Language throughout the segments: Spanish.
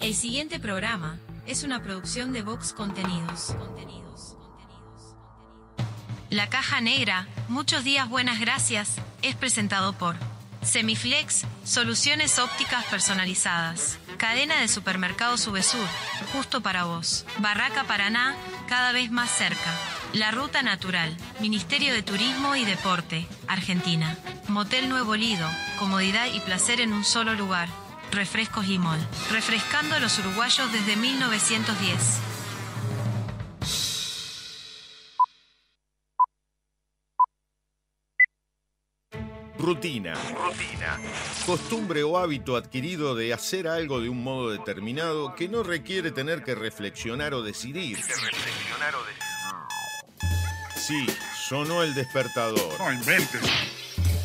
El siguiente programa es una producción de Vox Contenidos. La caja negra, muchos días buenas gracias, es presentado por Semiflex, soluciones ópticas personalizadas. Cadena de supermercados Subesur, justo para vos. Barraca Paraná, cada vez más cerca. La Ruta Natural, Ministerio de Turismo y Deporte, Argentina. Motel Nuevo Lido, comodidad y placer en un solo lugar. Refrescos Limón, refrescando a los uruguayos desde 1910. Rutina. Rutina. Costumbre o hábito adquirido de hacer algo de un modo determinado que no requiere tener que reflexionar o decidir. reflexionar o decidir. Sí, sonó el despertador. No inventes.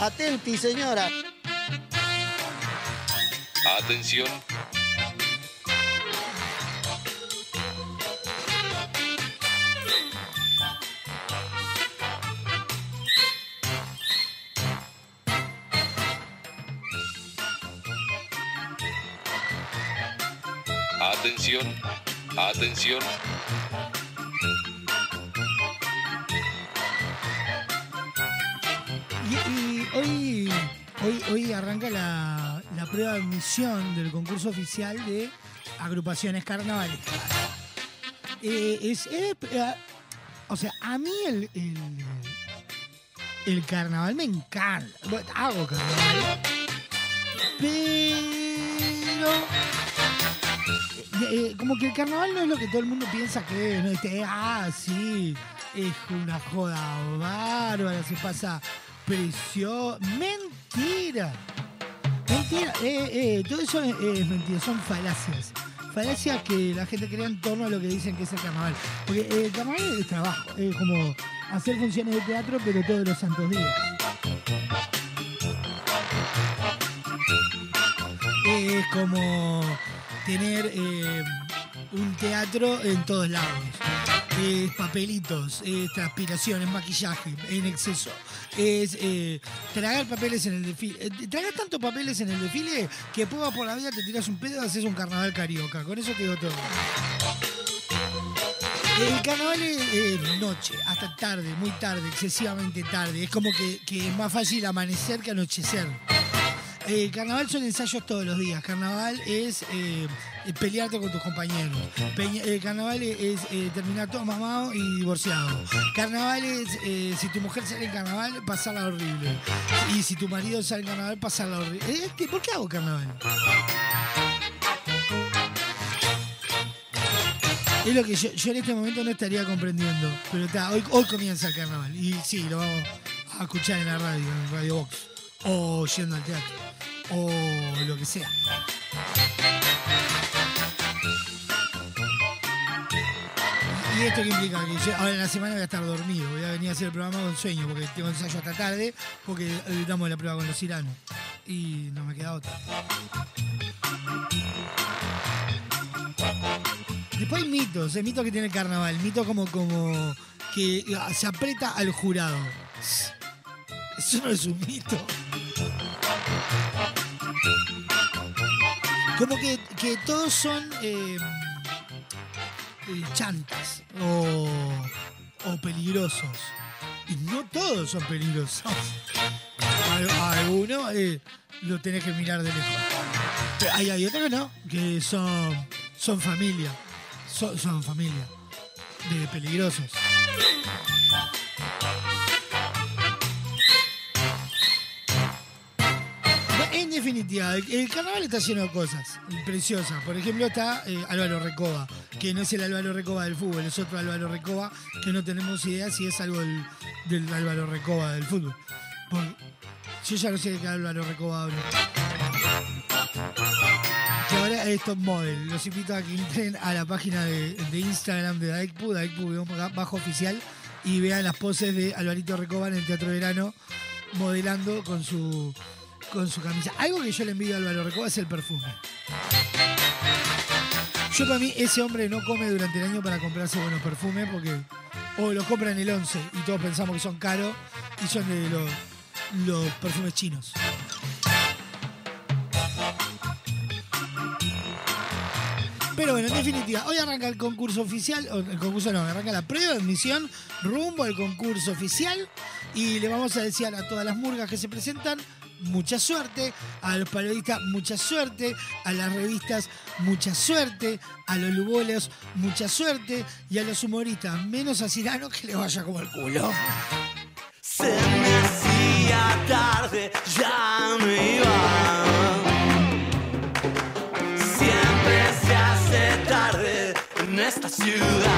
Atenti, señora. Atención. Atención. Atención. Prueba de admisión del concurso oficial de agrupaciones carnavalescas. Eh, es, eh, o sea, a mí el, el, carnaval me encanta. Hago carnaval. Pero. eh, como que el carnaval no es lo que todo el mundo piensa que es. ¿no? Este, ah, sí, es una joda bárbara, se pasa presión. Mentira. Eh, eh, todo eso es, mentira, son falacias. Falacias que la gente crea en torno a lo que dicen que es el carnaval. Porque eh, el carnaval es trabajo, es como hacer funciones de teatro, pero todos los santos días. Es como tener un teatro en todos lados. Es papelitos, es transpiración, es maquillaje en exceso. Es eh, tragar papeles en el desfile. Eh, tragar tantos papeles en el desfile que vas por la vida, te tiras un pedo y haces un carnaval carioca. Con eso te digo todo. El carnaval es eh, noche, hasta tarde, muy tarde, excesivamente tarde. Es como que es más fácil amanecer que anochecer. El carnaval son ensayos todos los días. Carnaval es eh, pelearte con tus compañeros. El carnaval es, eh, terminar todo mamado y divorciado. Carnaval es, eh, si tu mujer sale en carnaval, pasarla horrible. Y si tu marido sale en carnaval, pasarla horrible. Eh, ¿qué- ¿Por qué hago carnaval? Es lo que yo, yo en este momento no estaría comprendiendo. Pero está, hoy, hoy comienza el carnaval. Y sí, lo vamos a escuchar en la radio, en Radio Box. O yendo al teatro. O lo que sea. ¿Y esto qué implica? Que yo ahora en la semana voy a estar dormido. Voy a venir a hacer el programa con sueño porque tengo ensayo hasta tarde. Porque eh, damos la prueba con los iranos. Y no me queda otra. Después hay mitos, hay mitos que tiene el carnaval, mitos como, como que ah, se aprieta al jurado. Eso no es un mito. Como que, que todos son eh, eh, chantas o, o peligrosos. Y no todos son peligrosos. A eh, lo tenés que mirar de lejos. Hay, hay otros que no, que son, son familia. Son, son familia. De peligrosos. En definitiva, el, carnaval está lleno de cosas preciosas. Por ejemplo, está eh, Álvaro Recoba, que no es el Álvaro Recoba del fútbol, es otro Álvaro Recoba que no tenemos idea si es algo del, Álvaro Recoba del fútbol. Yo ya no sé de qué Álvaro Recoba hablo. Que ahora es top model. Los invito a que entren a la página de, de Instagram de Daikpu, Daikpu bajo oficial, y vean las poses de Alvarito Recoba en el Teatro Verano, modelando con su, con su camisa. Algo que yo le envidio a Álvaro Recoba es el perfume. Yo para mí, ese hombre no come durante el año para comprarse buenos perfumes porque o los compra en el 11 y todos pensamos que son caros y son de los, los perfumes chinos. Pero bueno, en definitiva, hoy arranca el concurso oficial, o el concurso no, arranca la prueba de admisión rumbo al concurso oficial y le vamos a desear a todas las murgas que se presentan mucha suerte, a los periodistas mucha suerte, a las revistas mucha suerte, a los lubolos mucha suerte y a los humoristas menos a Cirano que le vaya como el culo. Se me hacía tarde, ya me iba. Siempre se hace tarde en esta ciudad.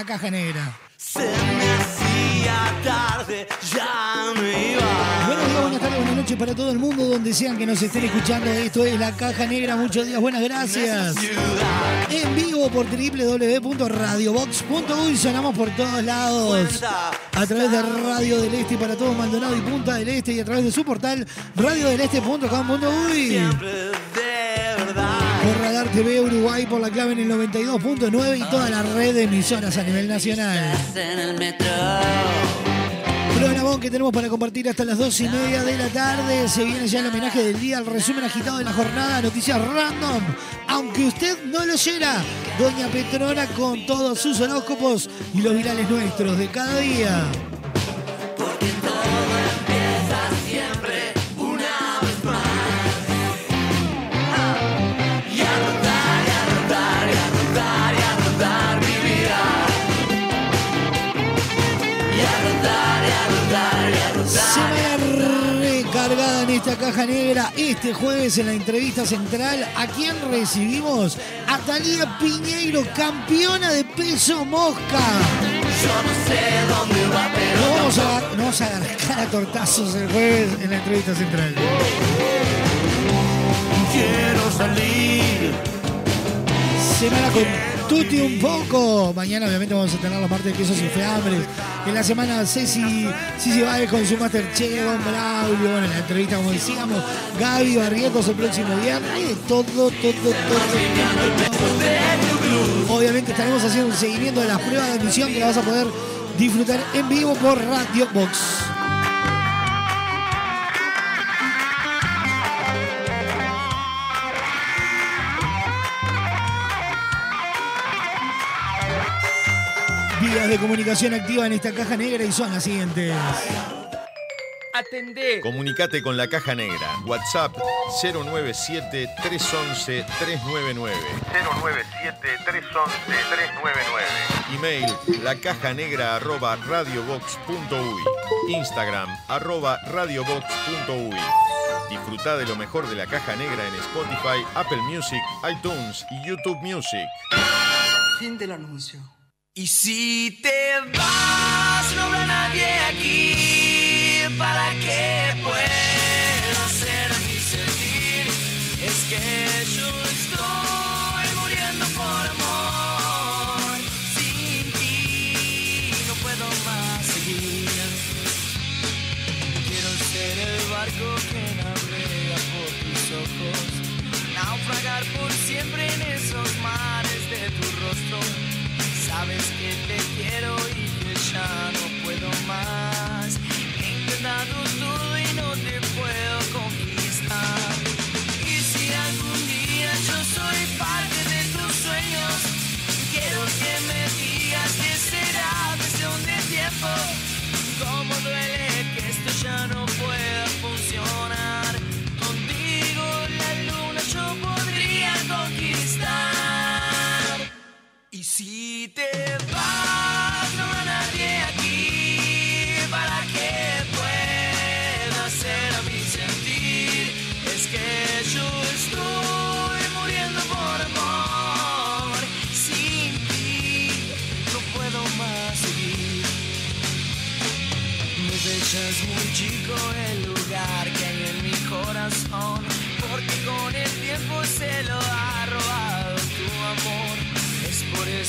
La caja negra. Se me hacía tarde, ya me iba. Buenos días, buenas tardes, buenas noches para todo el mundo, donde sean que nos estén escuchando. Esto es La Caja Negra. Muchos días, buenas gracias. En vivo por www.radiobox.uy. Sonamos por todos lados. A través de Radio del Este para todo Maldonado y Punta del Este y a través de su portal radiodeleste.com.uy. TV Uruguay por la clave en el 92.9 y toda la red de emisoras a nivel nacional. Programón que tenemos para compartir hasta las dos y media de la tarde. Se viene ya el homenaje del día, el resumen agitado de la jornada, noticias random. Aunque usted no lo oyera, Doña Petrona con todos sus horóscopos y los virales nuestros de cada día. Porque todo en esta caja negra. Este jueves en la entrevista central, ¿a quién recibimos? A Talía Piñeiro, campeona de peso mosca. Yo no sé dónde va, pero Nos vamos a, nos vamos a agarrar a tortazos el jueves en la entrevista central. quiero salir. Semana con Tuti un poco. Mañana obviamente vamos a tener los martes de quesos y fiambres. En la semana Ceci, Ceci Báez con su Masterchef, Don Braulio. Bueno, en la entrevista como decíamos, Gaby Barrientos el próximo viernes. Todo, todo, todo, todo. Obviamente estaremos haciendo un seguimiento de las pruebas de emisión que la vas a poder disfrutar en vivo por Radio Box. Vías de comunicación activa en esta caja negra y son las siguientes. Atendé. Comunicate con la Caja Negra. WhatsApp 097-311-399. 097-311-399. Email lacajanegra arroba radiobox.uy. Instagram arroba radiobox.uy. Disfruta de lo mejor de la caja negra en Spotify, Apple Music, iTunes y YouTube Music. Fin del anuncio. Y si te vas, no habrá nadie aquí para que pueda Sabes que te quiero y que ya no puedo más. He intentado todo y no te puedo conquistar. Y si algún día yo soy parte de tus sueños, quiero que me digas que será cuestión de tiempo. Cómo duele Y si te vas,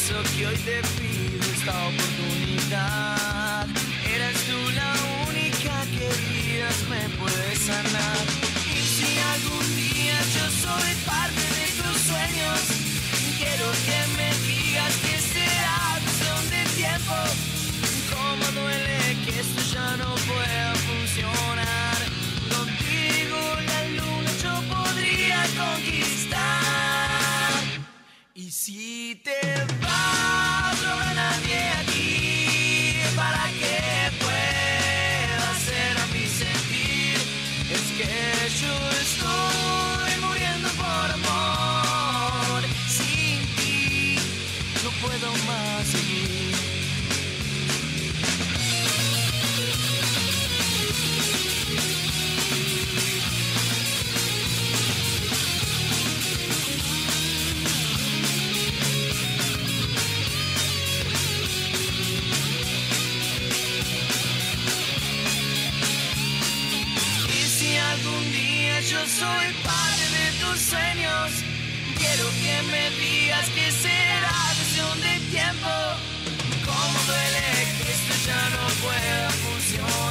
eso que hoy te pido esta oportunidad. Eres tú la única que me puede sanar. Si te vas, soy parte de tus sueños, quiero que me digas que será cuestión de tiempo. Cómo duele que esto ya no pueda funcionar.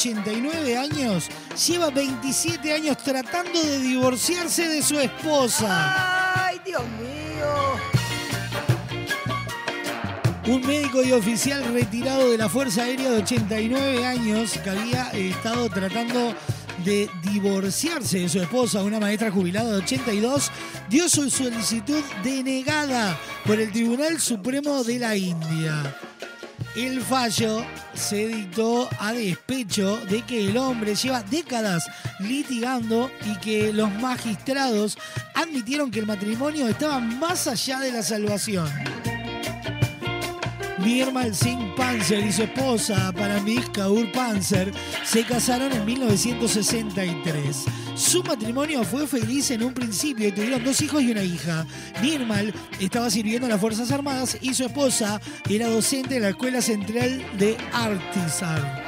89 años lleva 27 años tratando de divorciarse de su esposa. ¡Ay, Dios mío! Un médico y oficial retirado de la Fuerza Aérea de 89 años que había eh, estado tratando de divorciarse de su esposa, una maestra jubilada de 82, dio su solicitud denegada por el Tribunal Supremo de la India. El fallo se dictó a despecho de que el hombre lleva décadas litigando y que los magistrados admitieron que el matrimonio estaba más allá de la salvación. Nirmal Singh Panzer y su esposa Paramik Kaur Panzer se casaron en 1963. Su matrimonio fue feliz en un principio y tuvieron dos hijos y una hija. Nirmal estaba sirviendo en las Fuerzas Armadas y su esposa era docente en la Escuela Central de Artisar.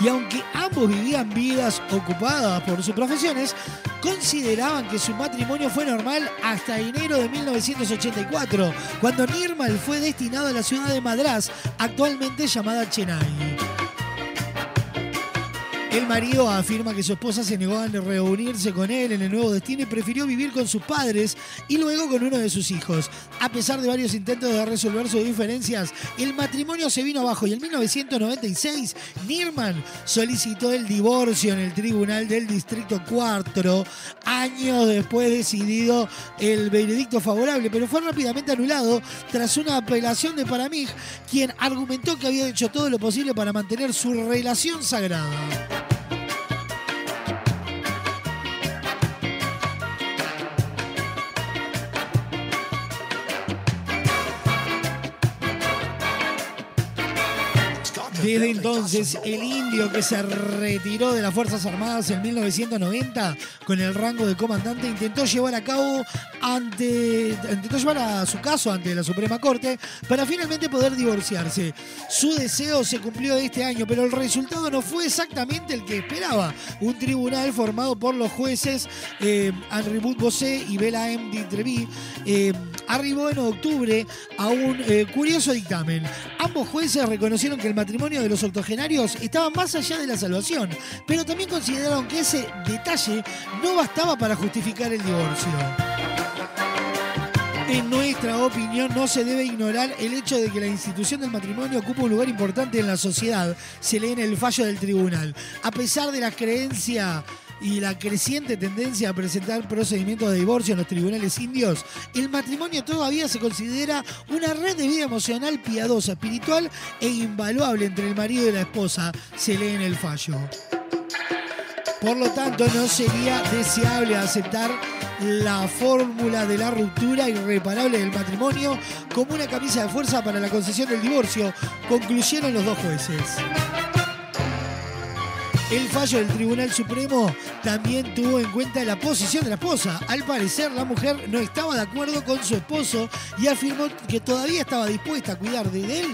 Y aunque ambos vivían vidas ocupadas por sus profesiones, consideraban que su matrimonio fue normal hasta enero de 1984, cuando Nirmal fue destinado a la ciudad de Madras, actualmente llamada Chennai. El marido afirma que su esposa se negó a reunirse con él en el nuevo destino y prefirió vivir con sus padres y luego con uno de sus hijos. A pesar de varios intentos de resolver sus diferencias, el matrimonio se vino abajo y en 1996 Nirman solicitó el divorcio en el Tribunal del Distrito 4, años después decidido el veredicto favorable, pero fue rápidamente anulado tras una apelación de Paramig, quien argumentó que había hecho todo lo posible para mantener su relación sagrada. Desde entonces, el indio que se retiró de las Fuerzas Armadas en 1990 con el rango de comandante intentó llevar a cabo ante intentó llevar a su caso ante la Suprema Corte para finalmente poder divorciarse. Su deseo se cumplió este año, pero el resultado no fue exactamente el que esperaba. Un tribunal formado por los jueces eh, Henri Bossé y Bela M. Ditrevi eh, arribó en octubre a un eh, curioso dictamen. Ambos jueces reconocieron que el matrimonio de los octogenarios estaba más allá de la salvación, pero también consideraron que ese detalle no bastaba para justificar el divorcio. En nuestra opinión, no se debe ignorar el hecho de que la institución del matrimonio ocupa un lugar importante en la sociedad, se lee en el fallo del tribunal. A pesar de la creencia y la creciente tendencia a presentar procedimientos de divorcio en los tribunales indios, el matrimonio todavía se considera una red de vida emocional piadosa, espiritual e invaluable entre el marido y la esposa, se lee en el fallo. Por lo tanto, no sería deseable aceptar la fórmula de la ruptura irreparable del matrimonio como una camisa de fuerza para la concesión del divorcio, concluyeron los dos jueces. El fallo del Tribunal Supremo también tuvo en cuenta la posición de la esposa. Al parecer, la mujer no estaba de acuerdo con su esposo y afirmó que todavía estaba dispuesta a cuidar de él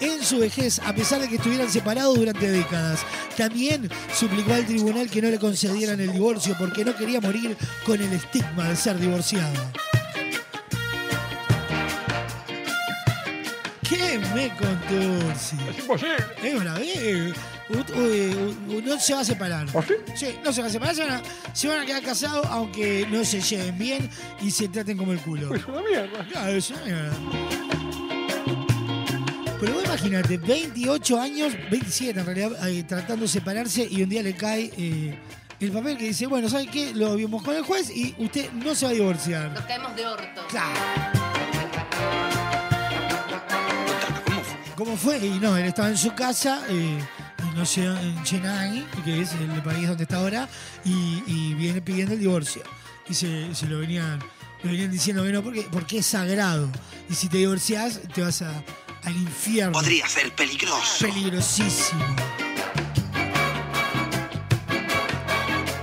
en su vejez, a pesar de que estuvieran separados durante décadas. También suplicó al tribunal que no le concedieran el divorcio porque no quería morir con el estigma de ser divorciada. ¿Qué me contó? Sí. Es imposible. Es una vez. U- u- u- No se va a separar. ¿Ah, sí? Sí, no se va a separar. Se van a, se van a quedar casados aunque no se lleven bien y se traten como el culo. Es una mierda. Claro, es una mierda. Pero vos imagínate, 28 años, 27 en realidad, eh, tratando de separarse y un día le cae eh, el papel que dice, bueno, ¿sabe qué? Lo vimos con el juez y usted no se va a divorciar. Nos caemos de orto. Claro. ¿Cómo fue? Y no, él estaba en su casa, eh, no sé, en Chennai, que es el país donde está ahora, y, y viene pidiendo el divorcio. Y se, se lo venían, venían diciendo, bueno, porque, porque es sagrado. Y si te divorcias, te vas a- al infierno. Podría ser peligroso. Peligrosísimo.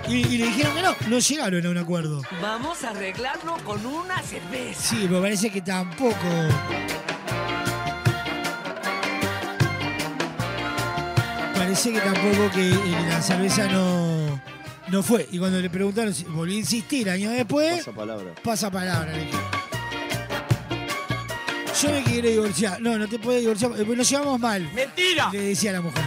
Y, y le dijeron que no, no llegaron a un acuerdo. Vamos a arreglarlo con una cerveza. Sí, pero parece que tampoco. Parece que tampoco que eh, la cerveza no, no fue. Y cuando le preguntaron si volvió a insistir años después, Pasa palabra. pasa palabra. le dije. Yo me quiero divorciar. No, no te puedes divorciar. eh, Nos llevamos mal. ¡Mentira! Le decía la mujer.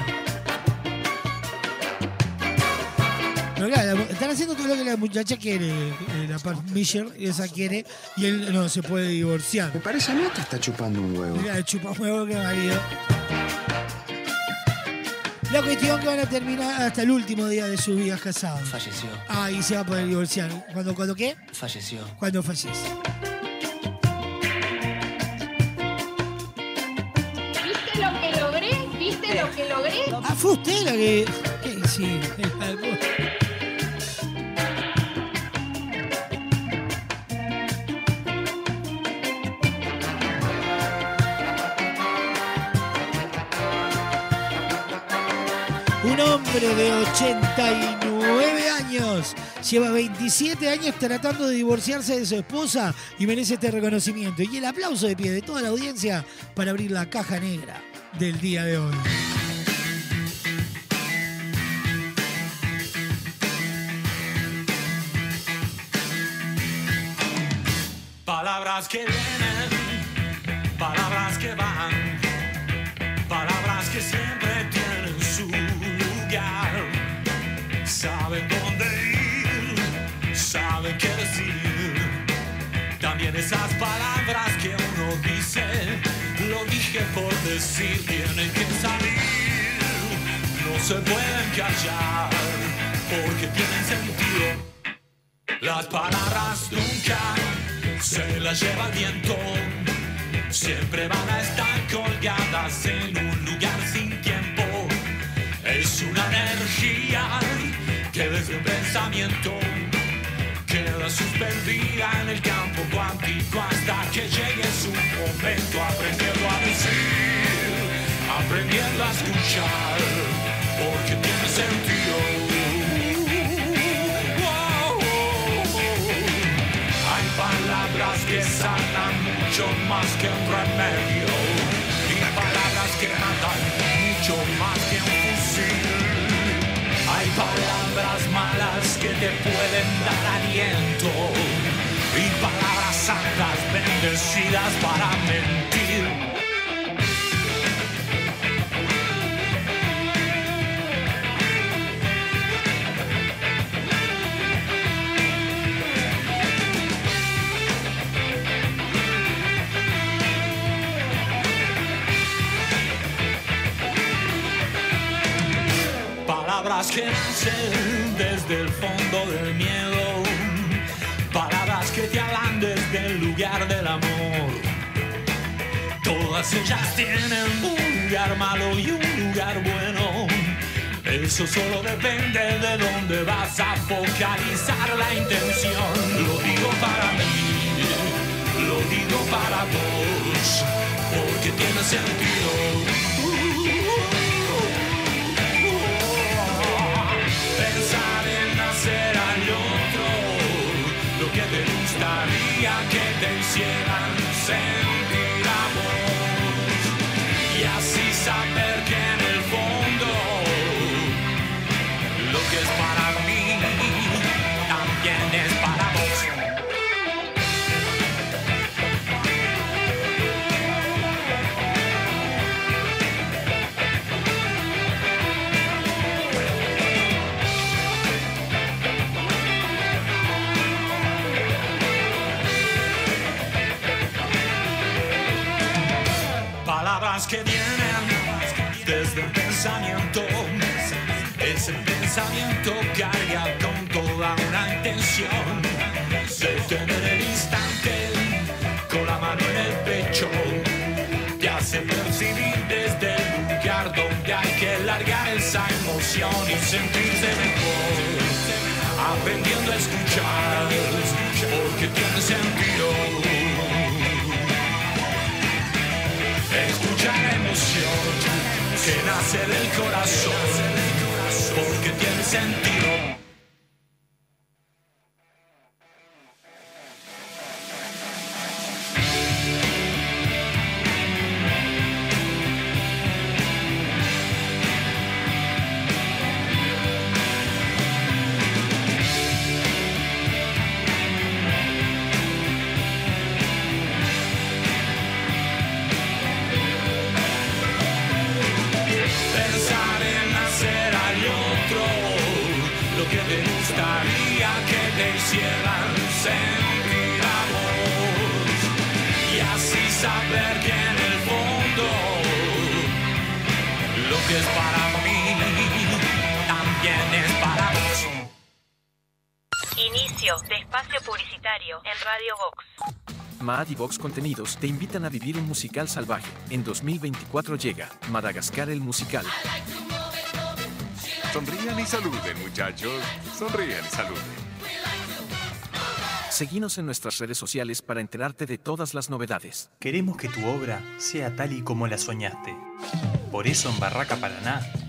Pero claro, están haciendo todo lo que la muchacha quiere, eh, la Misher, esa quiere, y él no se puede divorciar. Me parece a mí que está chupando un huevo. Mira, el chupamuevo que marido. La cuestión que van a terminar hasta el último día de sus vidas casados. Falleció, Ah, y se va a poder divorciar. ¿Cuándo, cuándo qué? falleció. Cuando fallece. ¿Viste lo que logré? ¿Viste lo que logré? Ah, fue usted la que. ¿Qué? Sí. Un hombre de 89 años lleva 27 años tratando de divorciarse de su esposa y merece este reconocimiento. Y el aplauso de pie de toda la audiencia para abrir la caja negra del día de hoy. Palabras que esas palabras que uno dice, lo dije por decir, tienen que salir. No se pueden callar, porque tienen sentido. Las palabras nunca se las lleva el viento. Siempre van a estar colgadas en un lugar sin tiempo. Es una energía que desde un pensamiento suspendida en el campo cuántico hasta que llegue su momento. Aprendiendo a decir, aprendiendo a escuchar, porque tiene sentido. Hay palabras que sanan mucho más que un remedio y palabras que matan mucho más que un fusil. Hay palabras que pueden dar aliento y palabras santas bendecidas para mentir. Palabras que nacen desde el fondo del miedo. Palabras que te hablan desde el lugar del amor. Todas ellas tienen un lugar malo y un lugar bueno. Eso solo depende de dónde vas a focalizar la intención. Lo digo para mí, lo digo para vos, porque tiene sentido. Hacer al otro lo que te gustaría que te hicieran sentir a vos. Y así saber que pensamiento carga con toda una intención. Detener el instante con la mano en el pecho. Te hace percibir desde el lugar donde hay que largar esa emoción y sentirse mejor. Aprendiendo a escuchar, porque tiene sentido. Escucha la emoción que nace del corazón, porque tiene sentido. Contenidos te invitan a vivir un musical salvaje. En 2024 llega Madagascar el musical. Sonrían y saluden, muchachos. Sonrían y saluden. Seguinos en nuestras redes sociales para enterarte de todas las novedades. Queremos que tu obra sea tal y como la soñaste. Por eso en Barraca Paraná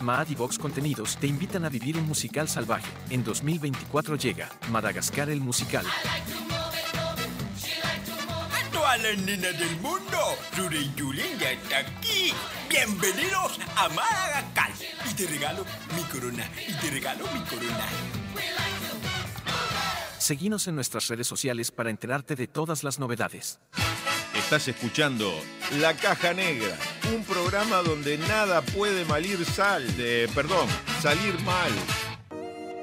Mad y Vox Contenidos te invitan a vivir un musical salvaje. En 2024 llega Madagascar el musical. A todas las nenas del mundo, Rure y Julen ya está aquí. Bienvenidos a Madagascar. Y te regalo mi corona. Y te regalo mi corona. Seguinos en nuestras redes sociales para enterarte de todas las novedades. Estás escuchando La Caja Negra, un programa donde nada puede malir sal, de, perdón, salir mal.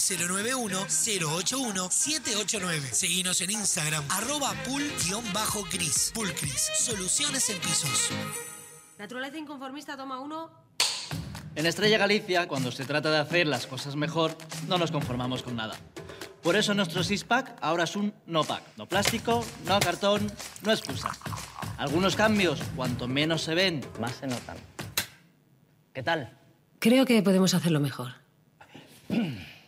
091-081-789. Seguinos en Instagram, arroba. Pulcris, soluciones en pisos. Naturaleza inconformista, toma uno. En Estrella Galicia, cuando se trata de hacer las cosas mejor, no nos conformamos con nada. Por eso nuestro six-pack ahora es un no-pack. No plástico, no cartón, no excusa. Algunos cambios, cuanto menos se ven, más se notan. ¿Qué tal? Creo que podemos hacerlo mejor.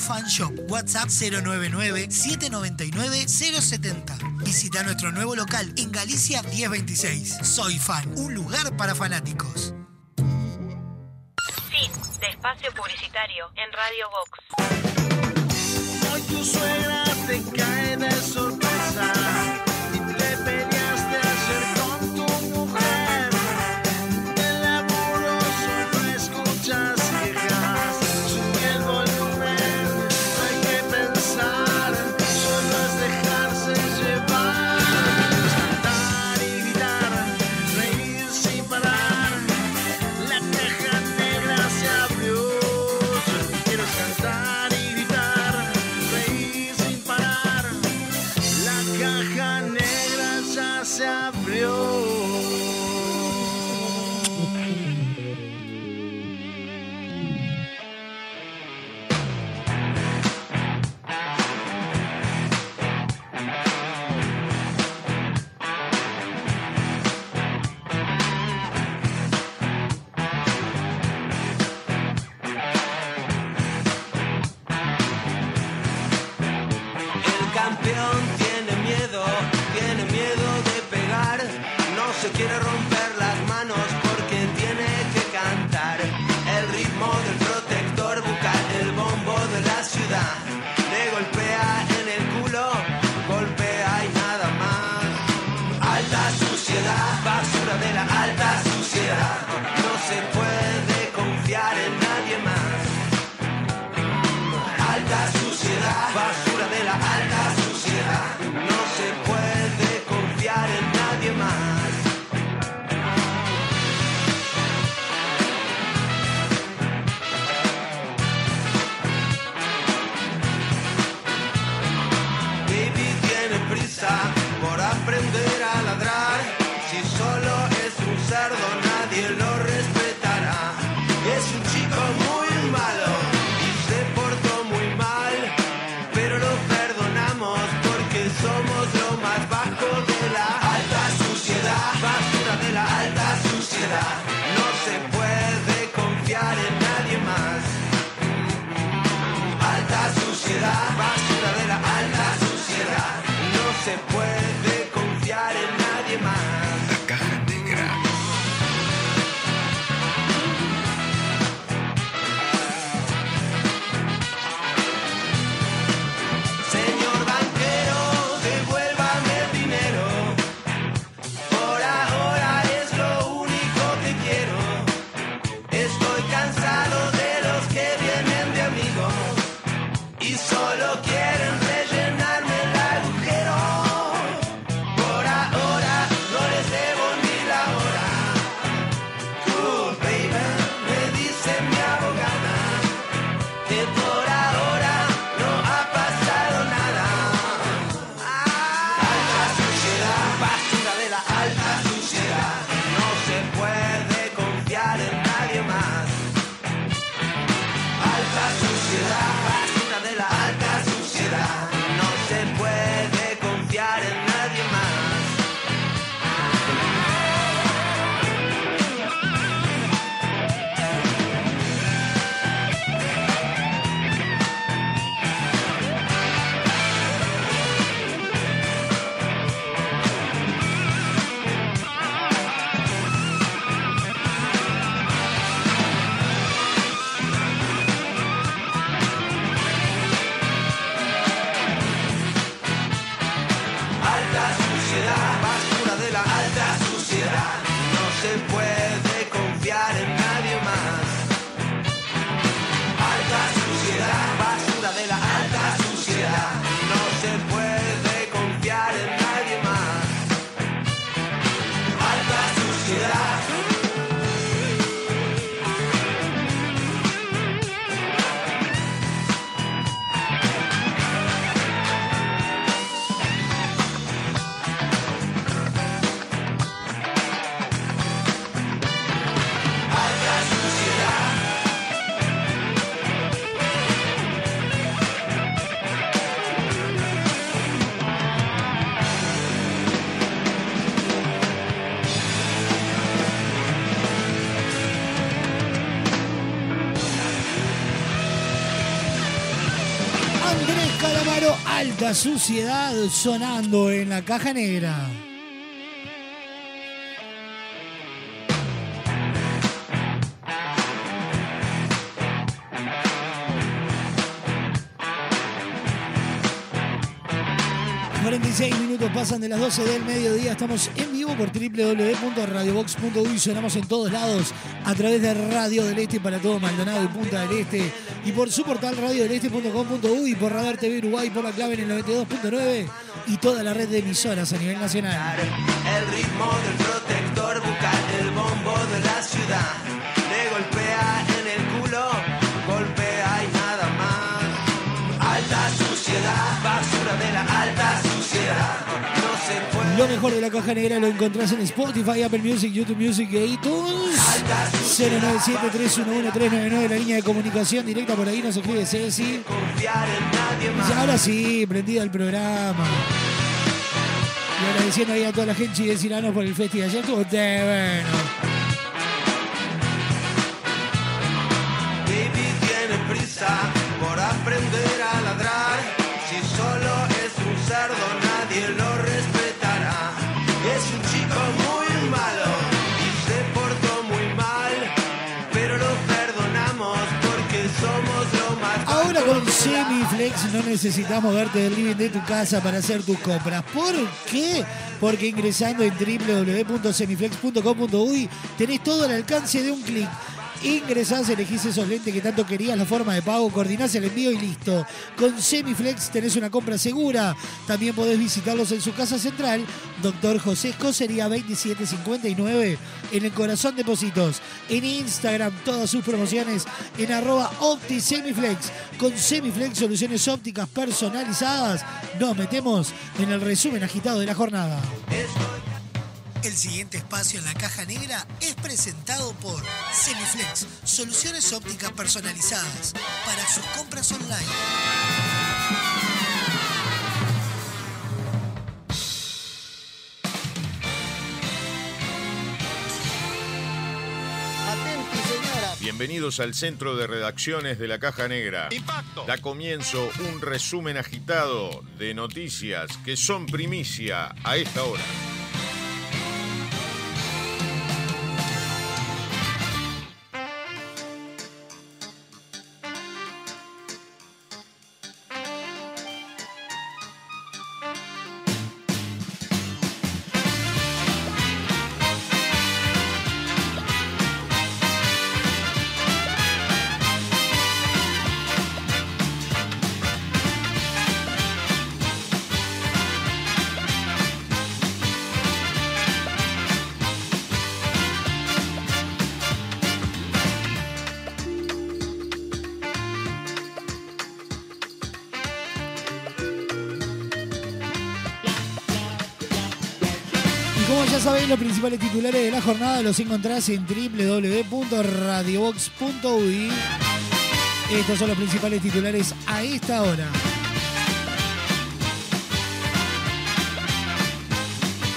soyfanshop, WhatsApp 099-799-070. Visita nuestro nuevo local en Galicia 1026. Soy Fan, un lugar para fanáticos. Fin de espacio publicitario en Radio Vox. Hoy tu suegra te cae de sorpresa Alta Suciedad sonando en la caja negra. ...46 minutos pasan de las 12 del mediodía... ...estamos en vivo por www.radiobox.uy... ...sonamos en todos lados... ...a través de Radio del Este para todo Maldonado y Punta del Este... ...y por su portal radiodeleste.com.uy... ...por Radar TV Uruguay... ...por la clave en el 92.9... ...y toda la red de emisoras a nivel nacional... El ritmo del protector bucal, el bombo de la ciudad. Mejor de la caja negra lo encontrás en Spotify, Apple Music, YouTube Music e iTunes. 097-311-399, la línea de comunicación directa por ahí nos escribe Ceci. Más. ahora sí, prendida el programa. Y agradeciendo ahí a toda la gente de Cirano por el festival. Ayer estuvo bueno. Con Semiflex no necesitamos verte del living de tu casa para hacer tus compras. ¿Por qué? Porque ingresando en www.semiflex.com.uy tenés todo al alcance de un clic. Ingresás, elegís esos lentes que tanto querías, la forma de pago, coordinás el envío y listo. Con Semiflex tenés una compra segura. También podés visitarlos en su casa central, Doctor José Escocería 2759, en el Corazón Depósitos. En Instagram, todas sus promociones en arroba OptiSemiflex. Con Semiflex, soluciones ópticas personalizadas. Nos metemos en el resumen agitado de la jornada. El siguiente espacio en la caja negra es presentado por Semiflex, soluciones ópticas personalizadas para sus compras online. Bienvenidos al centro de redacciones de la Caja Negra. Da comienzo un resumen agitado de noticias que son primicia a esta hora. Titulares de la jornada los encontrás en www.radiobox.uy. Estos son los principales titulares a esta hora.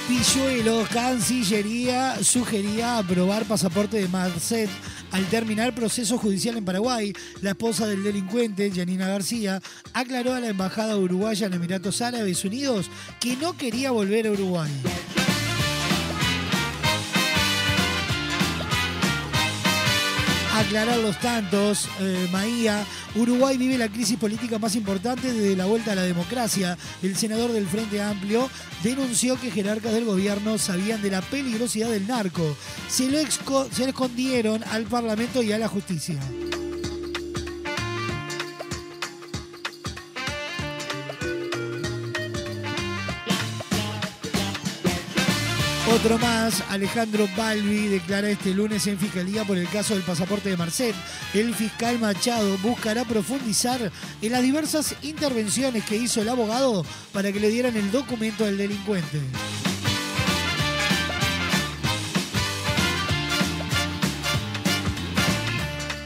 Pilluelo, Cancillería sugería aprobar pasaporte de Marcet al terminar proceso judicial en Paraguay. La esposa del delincuente, Janina García, aclaró a la embajada uruguaya en Emiratos Árabes Unidos que no quería volver a Uruguay. Aclarar los tantos, eh, Maía, Uruguay vive la crisis política más importante desde la vuelta a la democracia. El senador del Frente Amplio denunció que jerarcas del gobierno sabían de la peligrosidad del narco. Se se lo escondieron al Parlamento y a la justicia. Otro más, Alejandro Balbi declara este lunes en fiscalía por el caso del pasaporte de Marcet. El fiscal Machado buscará profundizar en las diversas intervenciones que hizo el abogado para que le dieran el documento al delincuente.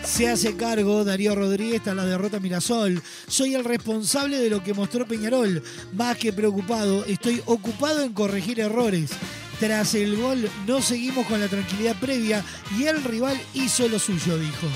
Se hace cargo Darío Rodríguez tras la derrota Mirasol. Soy el responsable de lo que mostró Peñarol. Más que preocupado, estoy ocupado en corregir errores. Tras el gol no seguimos con la tranquilidad previa y el rival hizo lo suyo, dijo.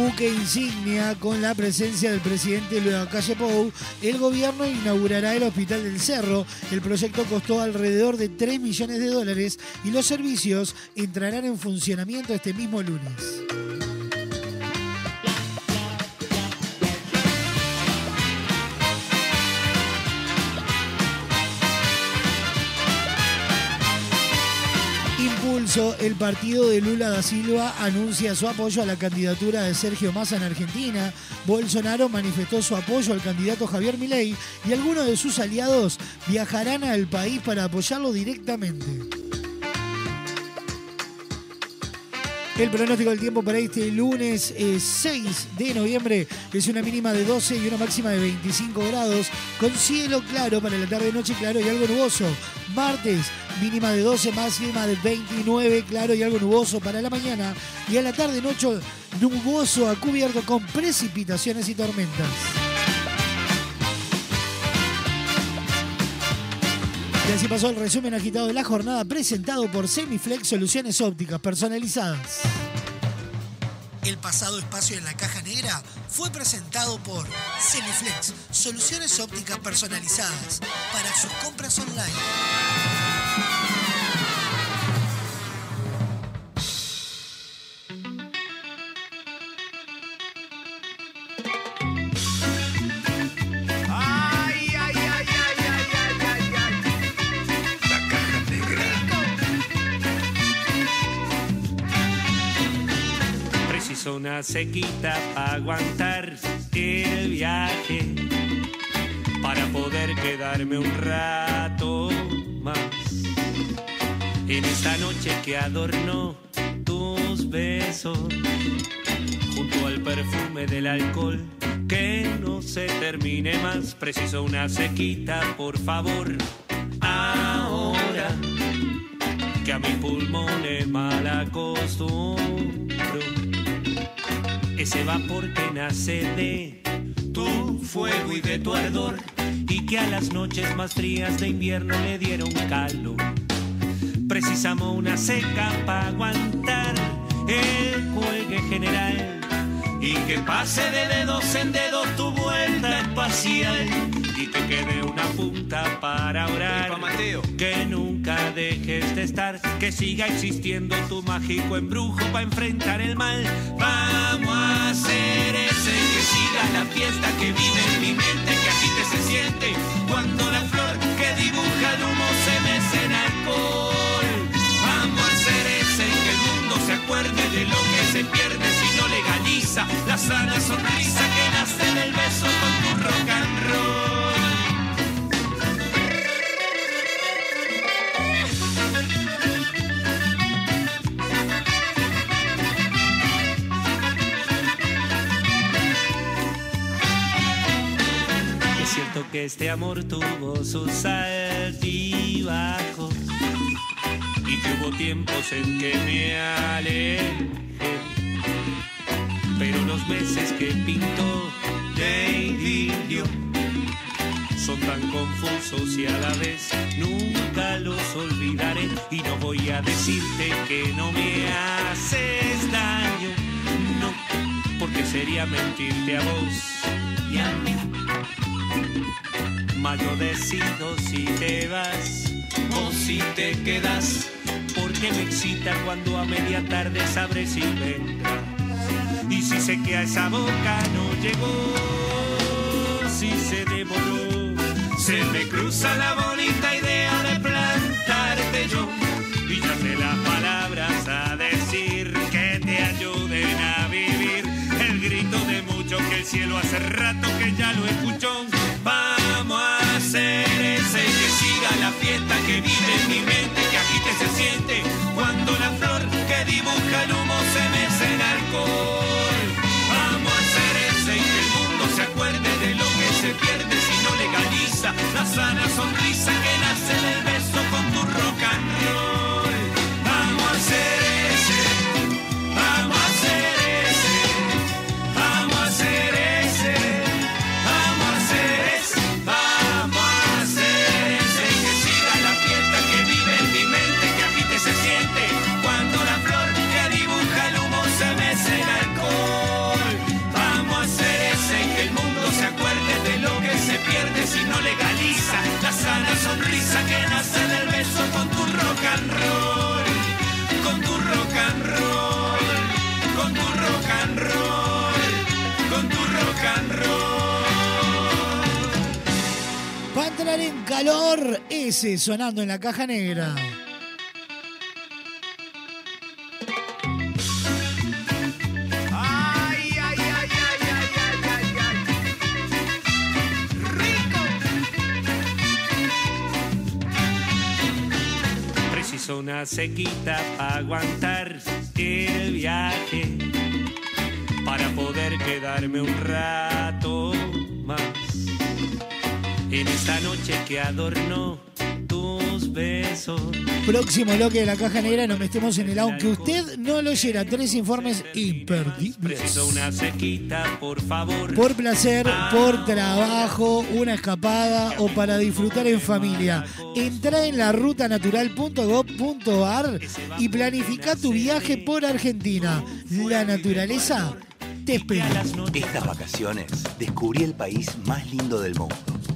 buque insignia con la presencia del presidente Luis Calle Pou, el gobierno inaugurará el Hospital del Cerro. El proyecto costó alrededor de 3 millones de dólares y los servicios entrarán en funcionamiento este mismo lunes. El partido de Lula da Silva anuncia su apoyo a la candidatura de Sergio Massa en Argentina. Bolsonaro manifestó su apoyo al candidato Javier Milei y algunos de sus aliados viajarán al país para apoyarlo directamente. El pronóstico del tiempo para este lunes eh, 6 de noviembre es una mínima de 12 y una máxima de 25 grados, con cielo claro para la tarde, noche claro y algo nuboso. Martes, mínima de 12, máxima de 29, claro y algo nuboso para la mañana. Y a la tarde, noche nuboso a cubierto con precipitaciones y tormentas. Y así pasó el resumen agitado de la jornada presentado por Semiflex Soluciones Ópticas Personalizadas. El pasado espacio en la caja negra fue presentado por Semiflex, soluciones ópticas personalizadas para sus compras online. Preciso una sequita para aguantar el viaje, para poder quedarme un rato más. En esta noche que adornó tus besos, junto al perfume del alcohol, que no se termine más. Preciso una sequita, por favor, ahora que a mis pulmones mal acostumbro. Ese vapor que nace de tu fuego y de tu ardor y que a las noches más frías de invierno le dieron calor. Precisamos una seca para aguantar el cuelgue general y que pase de dedos en dedos tu vuelta espacial y que quede una punta para orar. Que nunca dejes de estar, que siga existiendo tu mágico embrujo para enfrentar el mal. Vamos a hacer ese que siga la fiesta que vive en mi mente, que aquí te se siente cuando la flor que dibuja el humo se mece en alcohol. Vamos a hacer ese que el mundo se acuerde de lo que se pierde legaliza la sana sonrisa que nace del beso con tu rock and roll. Es cierto que este amor tuvo sus altibajos y que hubo tiempos en que me alejé. Pero los meses que pintó de idilio son tan confusos y a la vez nunca los olvidaré. Y no voy a decirte que no me haces daño, no, porque sería mentirte a vos y a mí. Mas yo decido si te vas o si te quedas, porque me excita cuando a media tarde sabré si vendrás. Y si sé que a esa boca no llegó, si se demoró, se me cruza la bonita idea de plantarte yo. Y ya las palabras a decir que te ayuden a vivir. El grito de mucho que el cielo hace rato que ya lo escuchó. Vamos a hacer ese que siga la fiesta que vive en mi mente, que agite se siente cuando la flor que dibuja el humo se mece en alcohol. La sonrisa que nace del beso con tu rock and roll. En calor. Ese sonando en la caja negra. Una sequita para aguantar el viaje, para poder quedarme un rato más. En esta noche que adornó tus besos. Próximo bloque de la caja negra, nos metemos en el aunque usted no lo oyera. Tres informes imperdibles. Una sequita, por favor. Por placer, por trabajo, una escapada o para disfrutar en familia. Entra en la rutanatural.gov.ar y planifica tu viaje por Argentina. La naturaleza te espera. Estas vacaciones descubrí el país más lindo del mundo.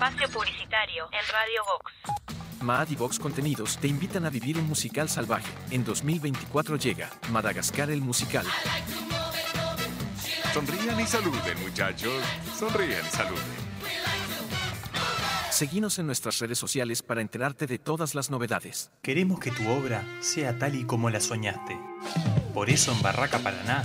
Espacio publicitario en Radio Vox. Maad y Vox Contenidos te invitan a vivir un musical salvaje. En 2024 llega Madagascar el musical. Sonrían y saluden, muchachos. Sonrían y saluden. Seguinos en nuestras redes sociales para enterarte de todas las novedades. Queremos que tu obra sea tal y como la soñaste. Por eso en Barraca Paraná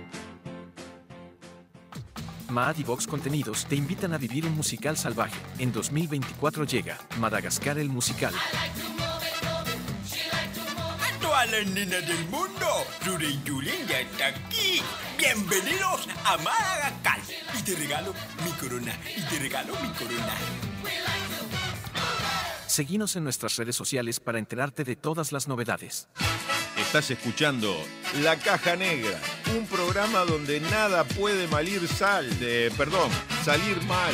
Maad y Vox Contenidos te invitan a vivir un musical salvaje. En 2024 llega Madagascar el musical. A todas las nenas del mundo, Rure y Julen ya está aquí. Bienvenidos a Madagascar. Y te regalo mi corona, y te regalo mi corona. Seguinos en nuestras redes sociales para enterarte de todas las novedades. Estás escuchando La Caja Negra, un programa donde nada puede malir sal, de, perdón, salir mal.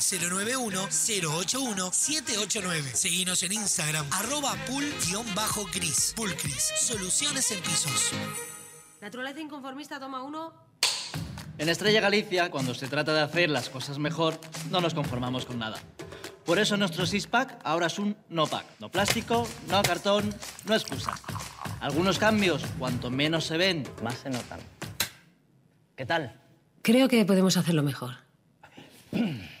091-081-789. Seguinos en Instagram, arroba. Pulcris, soluciones en pisos. Naturaleza inconformista, toma uno. En Estrella Galicia, cuando se trata de hacer las cosas mejor, no nos conformamos con nada. Por eso nuestro six-pack ahora es un no-pack. No plástico, no cartón, no excusa. Algunos cambios, cuanto menos se ven, más se notan. ¿Qué tal? Creo que podemos hacerlo mejor.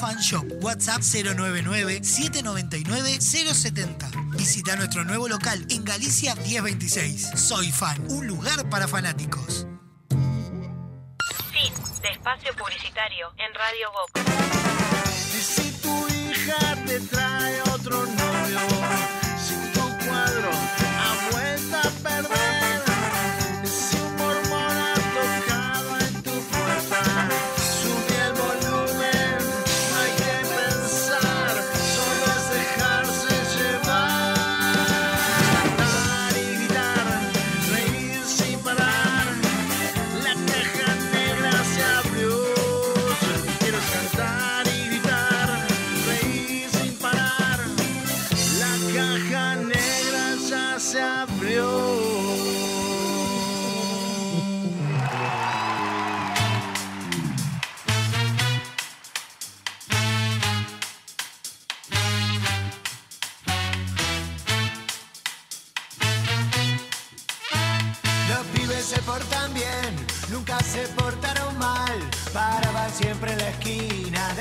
soyfanshop, WhatsApp 099-799-070. Visita nuestro nuevo local en Galicia 1026. Soy Fan, un lugar para fanáticos. Fin de espacio publicitario en Radio Boca. Y si tu hija te trae otro novio,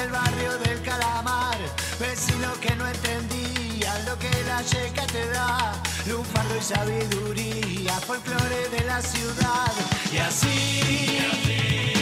del barrio del Calamar. Vecinos que no entendían lo que la checa te da. Lunfardo y sabiduría, folclore de la ciudad. Y así, pasó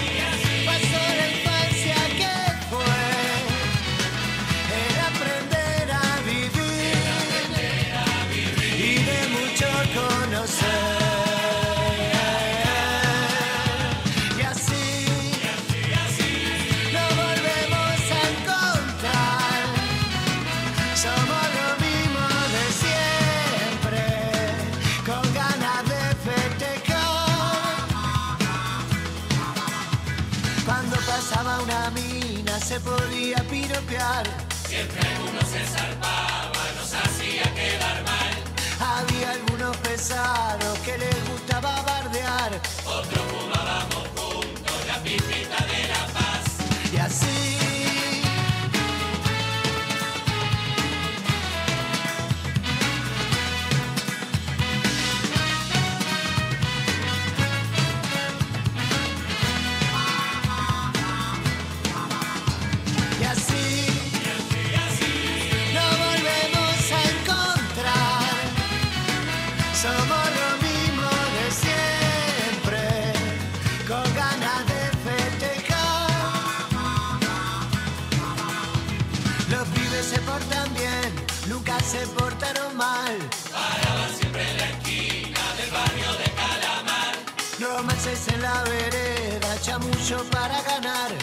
chamullo para ganar.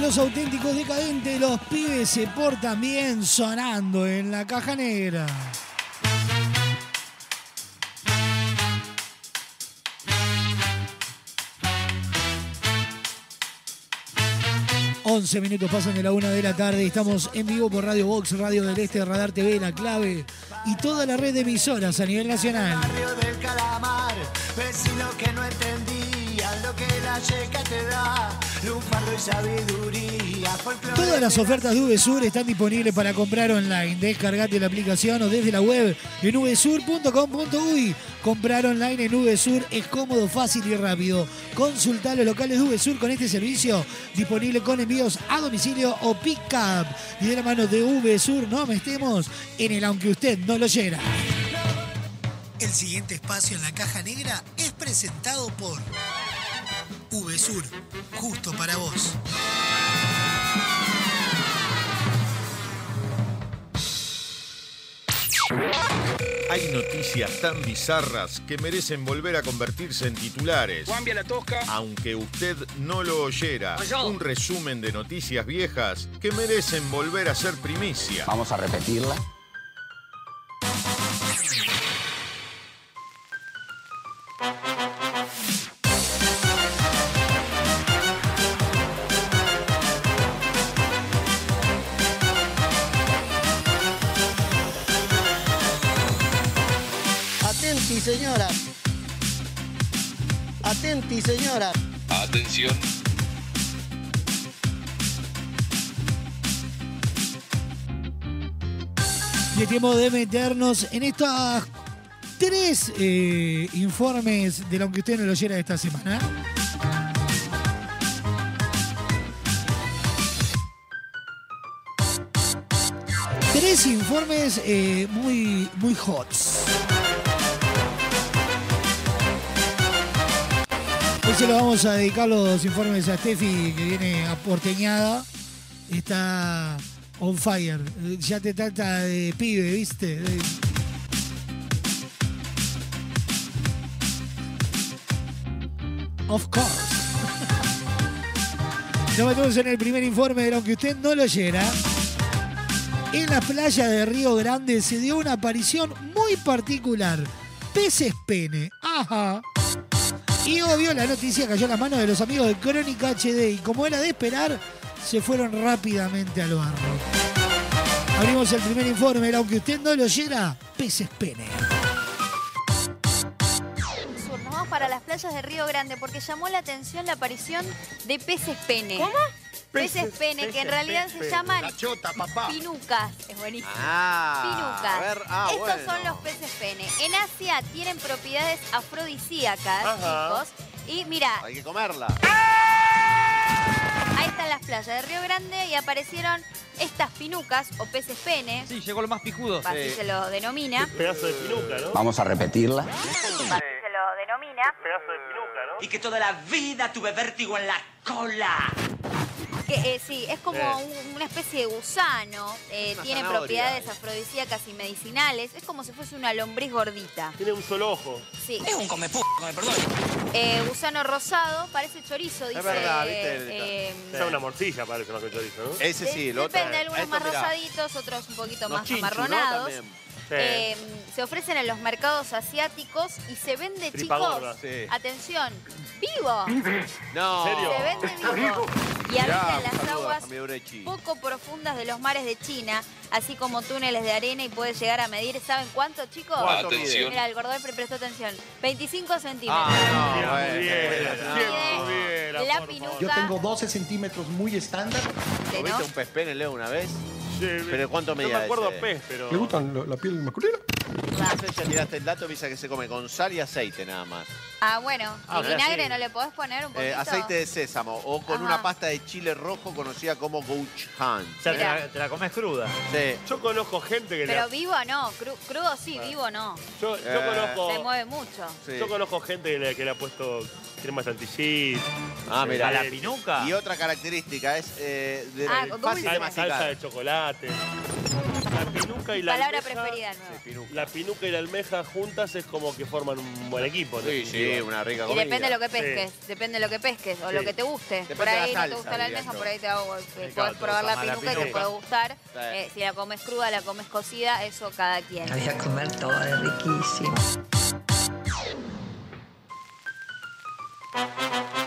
Los auténticos decadentes, los pibes se portan bien sonando en la caja negra. Once minutos pasan de la una de la tarde. Estamos en vivo por Radio Box, Radio del Este, Radar TV, La Clave y toda la red de emisoras a nivel nacional. Todas las ofertas de VSUR están disponibles para comprar online. Descargate la aplicación o desde la web en vsur.com.uy. Comprar online en VSUR es cómodo, fácil y rápido. Consulta los locales de VSUR con este servicio disponible con envíos a domicilio o pick-up. Y de la mano de VSUR no estemos en el aunque usted no lo oyera. El siguiente espacio en la caja negra es presentado por VSUR, justo para vos. Hay noticias tan bizarras que merecen volver a convertirse en titulares. Cambia la tosca. Aunque usted no lo oyera, un resumen de noticias viejas que merecen volver a ser primicia. Vamos a repetirla. Señora. Atención. Y es tiempo de meternos en estos tres eh, informes de lo que usted no lo oyera esta semana. Tres informes eh, muy, muy hots. Hoy se lo vamos a dedicar los informes a Steffi, que viene aporteñada. Está on fire. Ya te trata de pibe, ¿viste? Of course. Nos metemos en el primer informe de lo que usted no lo oyera. En la playa de Río Grande se dio una aparición muy particular. Peces pene. Ajá. Y obvio la noticia cayó en las manos de los amigos de Crónica HD y como era de esperar, se fueron rápidamente al barro. Abrimos el primer informe, era, aunque usted no lo oyera, peces pene. Sur, nos vamos para las playas de Río Grande porque llamó la atención la aparición de peces pene. ¿Cómo? Peces, Peces- pene, que en realidad pene. se llaman La chota, papá. pinucas. Es buenísimo. Ah, pinucas. a ver, ah, Estos bueno. son los peces pene. En Asia tienen propiedades afrodisíacas, Ajá. chicos. Y mira, Hay que comerla. ahí están las playas de Río Grande y aparecieron estas pinucas o peces pene. Sí, llegó lo más pijudo. Así se lo denomina. Pedazo de pinuca, ¿no? Vamos a repetirla. Así se lo denomina. Pedazo de pinuca, ¿no? Y que toda la vida tuve vértigo en la cola. Que, eh, sí, es como Eh. un- una especie de gusano. eh, Una tiene zanahoria. propiedades afrodisíacas y medicinales. Es como si fuese una lombriz gordita. Tiene un solo ojo. Sí. Es un come me perdón. Eh, gusano rosado, parece chorizo, dice. verdad, ¿viste? eh, Es una morcilla, parece más que chorizo, ¿no? Ese sí, el otro. Depende, algunos Esto, más mirá. rosaditos, otros un poquito Los más chinchus, ¿no? amarronados. También. Sí. Eh, se ofrecen en los mercados asiáticos y se vende, Tripa chicos. gorda, sí. Atención, vivo. No. ¿En serio? Se vende vivo. Y habita Mirá, en las aguas poco profundas de los mares de China, así como túneles de arena y puede llegar a medir, ¿saben cuánto, chicos? ¿Cuánto Atención. Mira, el gordón prestó atención. 25 centímetros. Ah, no, Bien, bueno, bien, no. bien, bien, La por pinuca. favor. Yo tengo 12 centímetros muy estándar. ¿no? ¿Lo viste un pez una vez? ¿Pero cuánto No medía me acuerdo ese? pez, pero... ¿Le gustan lo- la piel masculina? No sé si tiraste el dato, dice que se come con sal y aceite nada más. Ah, bueno. Ah, ¿Y vinagre sí. no le podés poner un poquito? Eh, aceite de sésamo o con Ajá. una pasta de chile rojo conocida como gochujang. O sea, te la, te la comes cruda. Sí. Yo conozco gente que Pero la... vivo no, cru- crudo sí, vivo no. Yo, yo Eh, conozco... Se mueve mucho. Sí. Yo conozco gente que le, que le ha puesto crema chantilly. Ah, mira. ¿A la pinuca? Y otra característica es eh, de Ah, fácil de Salsa masticar. de chocolate. pinuca y la Palabra almeja, preferida nueva. La pinuca y la almeja juntas es como que forman un buen equipo. Sí, sí, una rica Y depende de lo que Sí. pesques, depende de lo que pesques o Sí. lo que te guste. Depende por de la ahí no te salsa, gusta la diría almeja, yo. por ahí te hago, Sí, puedes claro, te probar la más la pinuca y te pinuca. puede gustar. Sí. Eh, si la comes cruda, la comes cocida, eso cada quien. Voy a comer todo, es riquísimo. Thank you.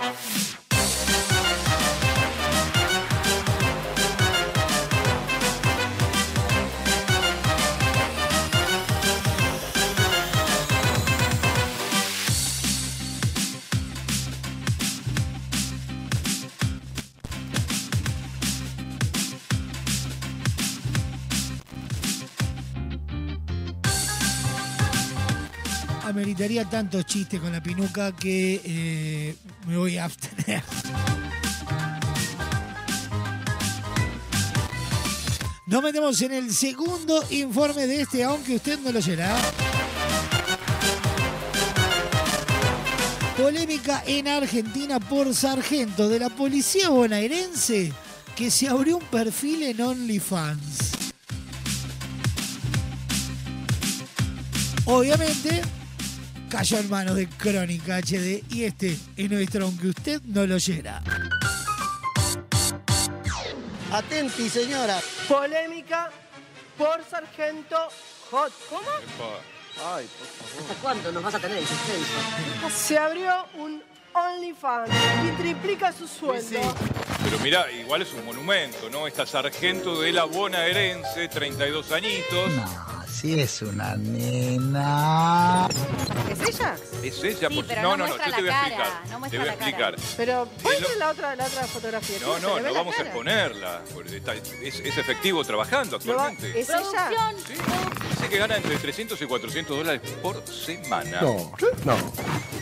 Ameritaría tantos chistes con la pinuca que eh, me voy a abstener. Nos metemos en el segundo informe de este, aunque usted no lo será. Polémica en Argentina por sargento de la policía bonaerense que se abrió un perfil en OnlyFans. Obviamente cayó en manos de Crónica HD y este es nuestro, aunque usted no lo oyera. Atenti, señora. Polémica por sargento Hot. ¿Cómo? Ay, por favor. ¿Hasta cuándo nos vas a tener en suspenso? Se abrió un OnlyFans y triplica su sueldo. Pero mirá, igual es un monumento, ¿no? Esta sargento de la bonaerense, 32 añitos. Si es una nena. ¿Es ella? Es ella, Sí, por pero no, no no, muestra yo te voy la a cara, explicar. no te muestra voy a la cara. explicar. Pero ponle la otra, la otra fotografía. No, ¿Se no, no vamos a exponerla. porque está- es, es efectivo trabajando actualmente. ¿Es ella? Dice que gana entre 300 y 400 dólares por semana. No, no.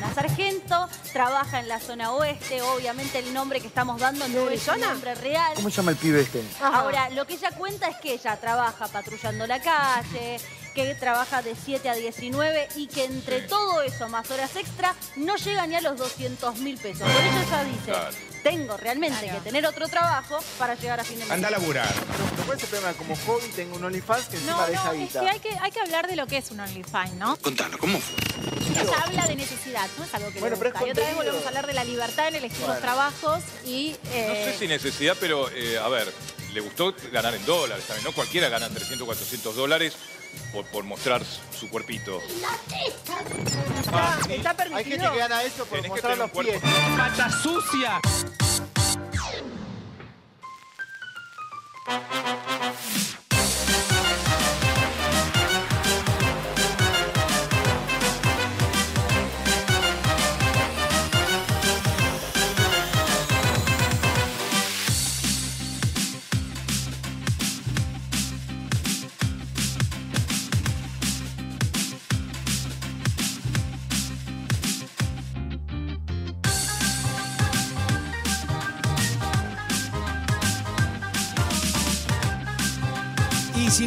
La sargento trabaja en la zona oeste, obviamente el nombre que estamos dando no es un nombre real. ¿Cómo se llama el pibe este? Ahora, lo que ella cuenta es que ella trabaja patrullando la calle, que trabaja de 7 a 19 y que entre todo eso más horas extra no llega ni a los 200 mil pesos. Por eso ella dice, Claro. tengo realmente que tener otro trabajo para llegar a fin de mes. Anda a laburar. No, ¿cuál es el problema? Como hobby tengo un OnlyFans que encima No, deja no, es guita. que hay, que hay que hablar de lo que es un OnlyFans, ¿no? Contalo, ¿cómo fue? Ella habla de necesidad, no es algo que Bueno, le pero es. Y otra vez volvemos a hablar de la libertad en elegir los Bueno. trabajos y... No eh, sé si necesidad, pero eh, a ver, le gustó ganar en dólares también, ¿no? Cualquiera gana 300, 400 dólares por, por mostrar su cuerpito. Ah. ¿Está permitido? Hay gente que gana eso por Tenés mostrar los pies. ¡Pata sucia!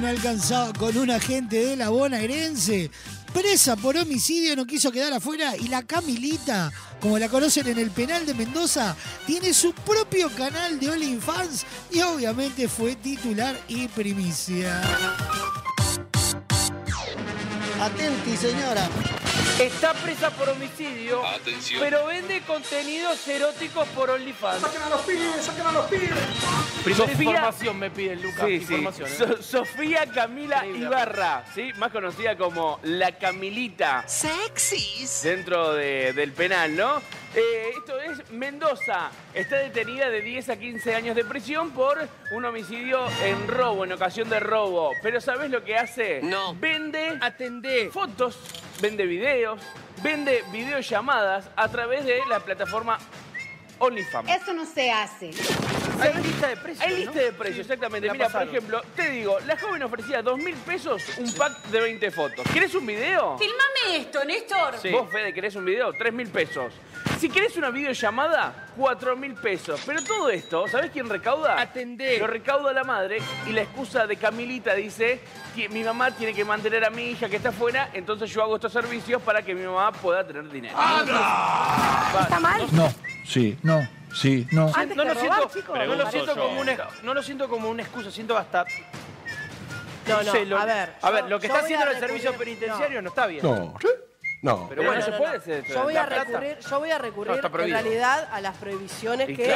Alcanzaba con un agente de la bonaerense, presa por homicidio, no quiso quedar afuera. Y la Camilita, como la conocen en el penal de Mendoza, tiene su propio canal de OnlyFans y obviamente fue titular y primicia. Atenti, señora. Está presa por homicidio, Atención. pero vende contenidos eróticos por OnlyFans. ¡Saquen a los pibes! ¡Saquen a los pibes! Primera información me piden, Lucas. Sí, sí. información, ¿eh? So- Sofía Camila Ibarra, ¿sí? más conocida como la Camilita. Sexys. Dentro de- del penal, ¿no? Eh, esto es Mendoza. Está detenida de 10 a 15 años de prisión por un homicidio en robo, en ocasión de robo. Pero ¿sabes lo que hace? No. Vende, atende fotos, vende videos, vende videollamadas a través de la plataforma OnlyFans. Eso no se hace. Hay lista de precios. Hay lista de precios, exactamente. la Mira, por ejemplo, te digo, la joven ofrecía dos mil pesos un pack de 20 fotos. ¿Querés un video? Filmame esto, Néstor. Vos, Fede, ¿querés un video? Tres mil pesos. Si querés una videollamada, 4 mil pesos. Pero todo esto, ¿sabés quién recauda? Atendé. Lo recauda la madre y la excusa de Camilita dice, mi mamá tiene que mantener a mi hija que está afuera, entonces yo hago estos servicios para que mi mamá pueda tener dinero. ¿Está mal? No, sí, no. Sí, no. No, lo siento, no lo como una, eh. no lo siento como una excusa, siento hasta... No, no, celo. a ver. A ver, lo que está haciendo el servicio penitenciario no está bien. No. No. Pero, bueno, no, se puede hacer. Yo voy, a recurrir, yo voy a recurrir en realidad a las prohibiciones que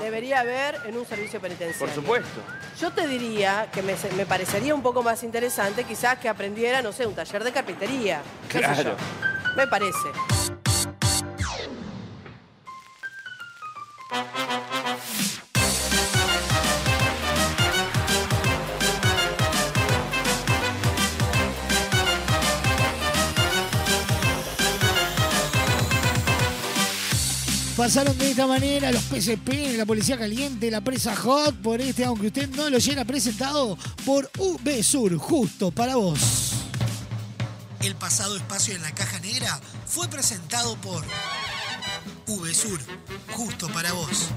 debería haber en un servicio penitenciario. Por supuesto. Yo te diría que me, parecería un poco más interesante quizás que aprendiera, no sé, un taller de carpintería. Claro. Me parece. pasaron de esta manera los PSP, la Policía Caliente, la Presa Hot, por este, aunque usted no lo llena, presentado por UB Sur, justo para vos. El pasado espacio en la caja negra fue presentado por UB Sur, justo para vos.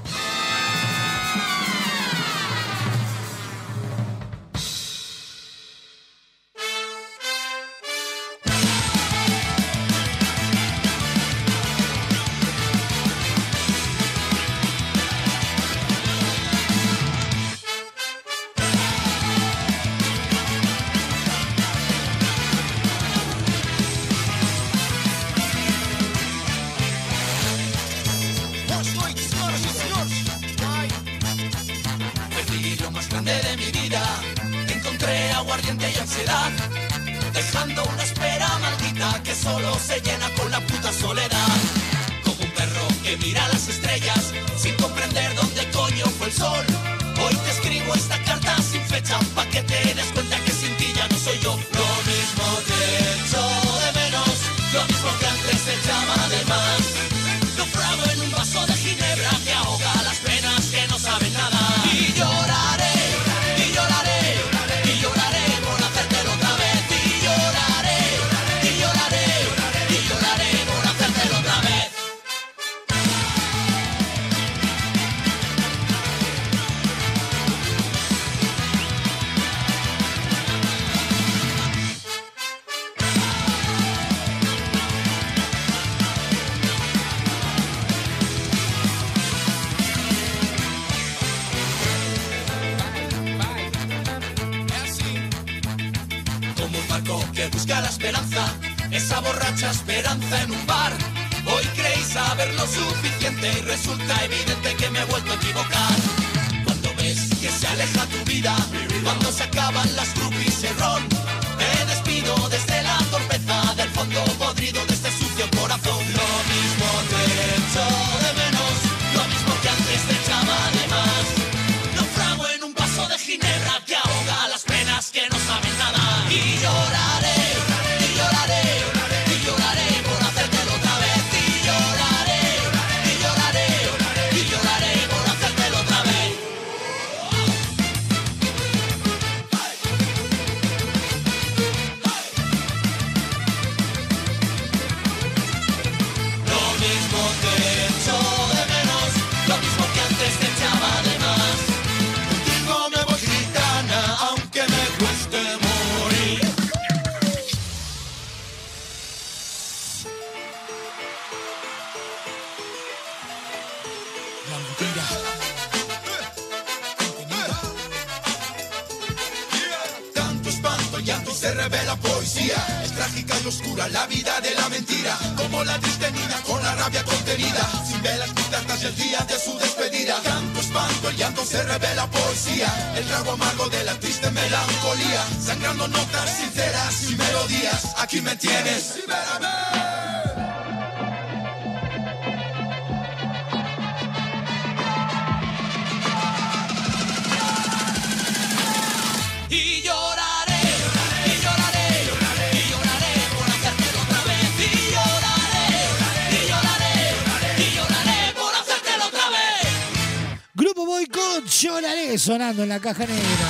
la caja negra.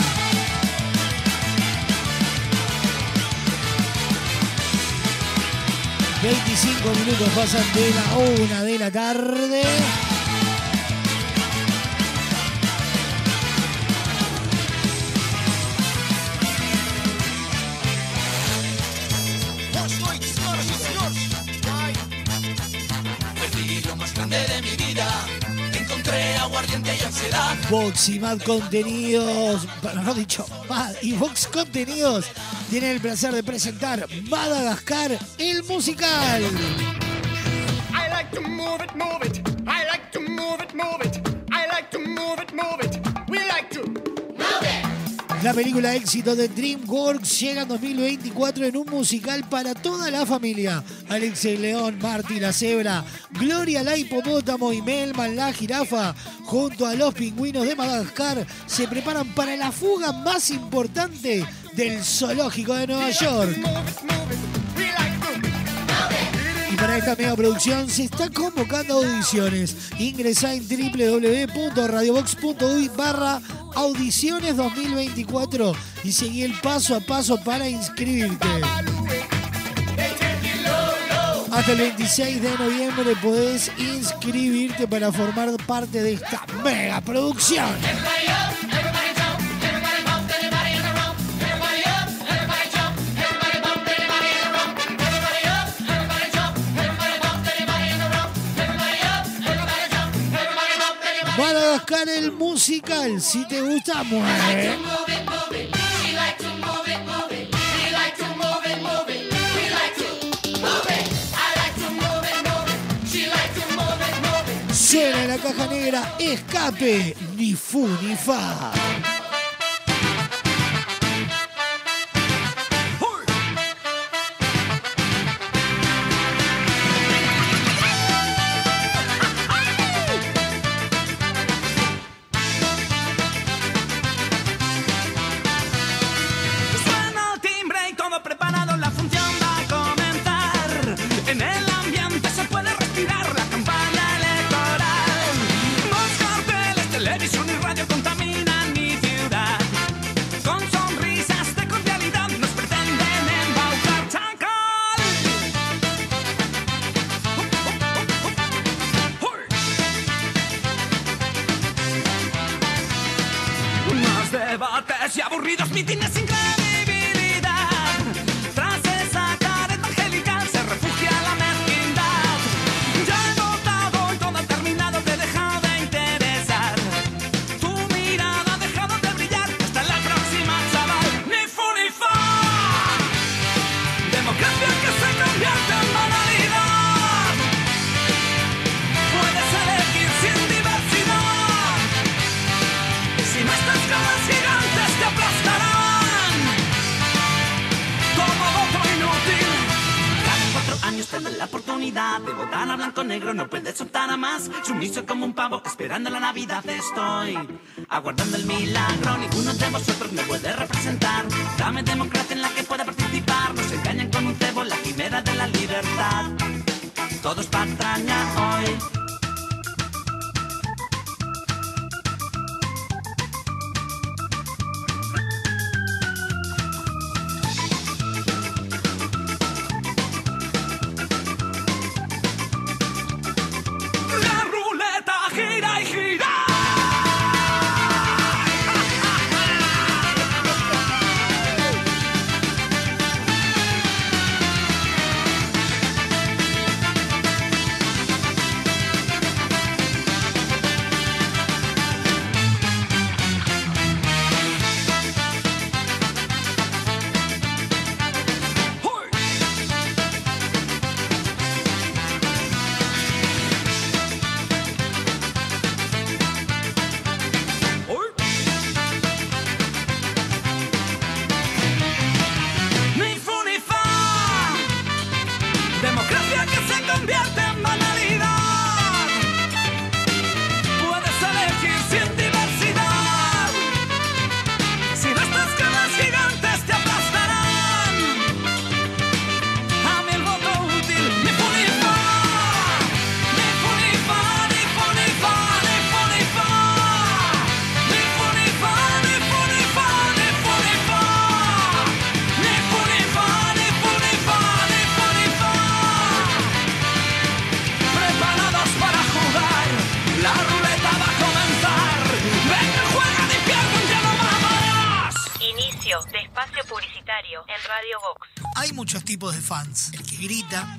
Veinticinco minutos pasan de la una de la tarde. Soy, señoras y señores, el más grande de mi Vox y Mad Contenidos, no dicho, Mad y Vox Contenidos tienen el placer de presentar Madagascar, el musical. I like to move it, move it. I like to move it, move it. I like to move it, move it. We like to move it. La película éxito de DreamWorks llega en 2024 en un musical para toda la familia. Alexei León, Marty la cebra, Gloria la hipopótamo y Melman la jirafa, junto a los pingüinos de Madagascar, se preparan para la fuga más importante del zoológico de Nueva York. Para esta mega producción se está convocando audiciones. Ingresa en www.radiobox.uy barra audiciones 2024 y seguí el paso a paso para inscribirte. Hasta el 26 de noviembre podés inscribirte para formar parte de esta mega producción. Madagascar el musical, si te gusta, mueve. Suena en la caja negra, escape, ni fu ni fa. Sumiso como un pavo esperando la navidad Estoy que grita,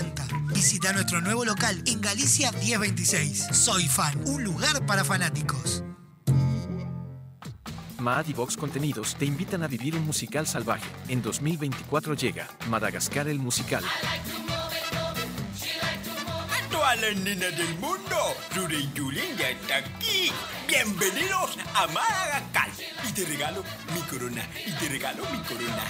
099-799-070. Visita nuestro nuevo local en Galicia 1026. Soy Fan, un lugar para fanáticos. Mad y Vox Contenidos te invitan a vivir un musical salvaje. En 2024 llega Madagascar el musical. A todas las nenas del mundo, Rure y Julen ya está aquí. Bienvenidos a Madagascar. Y te regalo mi corona, y te regalo mi corona.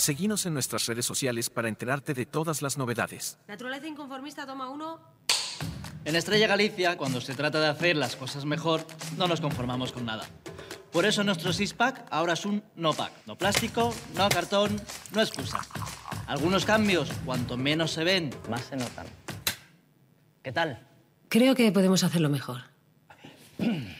Seguinos en nuestras redes sociales para enterarte de todas las novedades. Naturaleza inconformista, toma uno. En Estrella Galicia, cuando se trata de hacer las cosas mejor, no nos conformamos con nada. Por eso nuestro six-pack ahora es un no-pack. No plástico, no cartón, no excusa. Algunos cambios, cuanto menos se ven, más se notan. ¿Qué tal? Creo que podemos hacerlo mejor.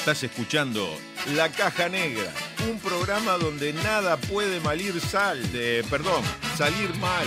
Estás escuchando La Caja Negra, un programa donde nada puede malir sal, de, perdón, salir mal.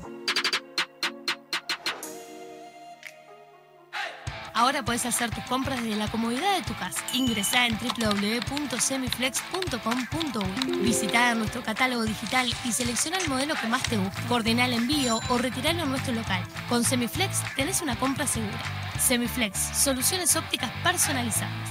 Ahora puedes hacer tus compras desde la comodidad de tu casa. Ingresá en www.semiflex.com.uy. Visita nuestro catálogo digital y selecciona el modelo que más te guste. Coordina el envío o retiralo en nuestro local. Con Semiflex tenés una compra segura. Semiflex, soluciones ópticas personalizadas.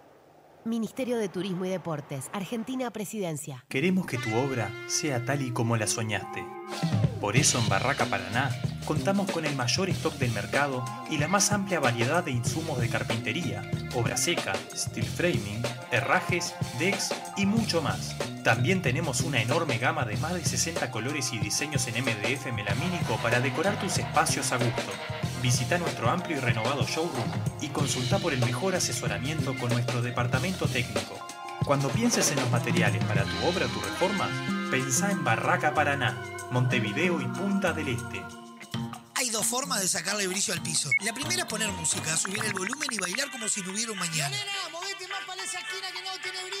Ministerio de Turismo y Deportes, Argentina Presidencia. Queremos que tu obra sea tal y como la soñaste. Por eso en Barraca Paraná contamos con el mayor stock del mercado y la más amplia variedad de insumos de carpintería, obra seca, steel framing, herrajes, decks y mucho más. También tenemos una enorme gama de más de 60 colores y diseños en MDF melamínico para decorar tus espacios a gusto. Visita nuestro amplio y renovado showroom y consulta por el mejor asesoramiento con nuestro departamento técnico. Cuando pienses en los materiales para tu obra o tu reforma, pensá en Barraca Paraná, Montevideo y Punta del Este. Hay dos formas de sacarle brillo al piso. La primera es poner música, subir el volumen y bailar como si no hubiera un mañana. movete más para esa esquina que no tiene brillo.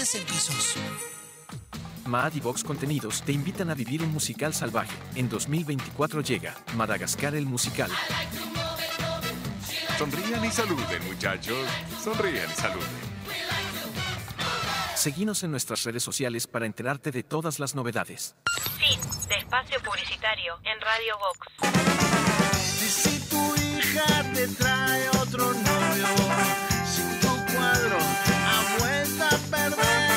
soluciones en pisos. Maad y Vox Contenidos te invitan a vivir un musical salvaje. En 2024 llega Madagascar el musical. Sonrían y saluden, muchachos. Sonrían y saluden. Seguinos en nuestras redes sociales para enterarte de todas las novedades. Fin de espacio publicitario en Radio Vox. Si tu hija te trae otro novio, si tu cuadro ha vuelto a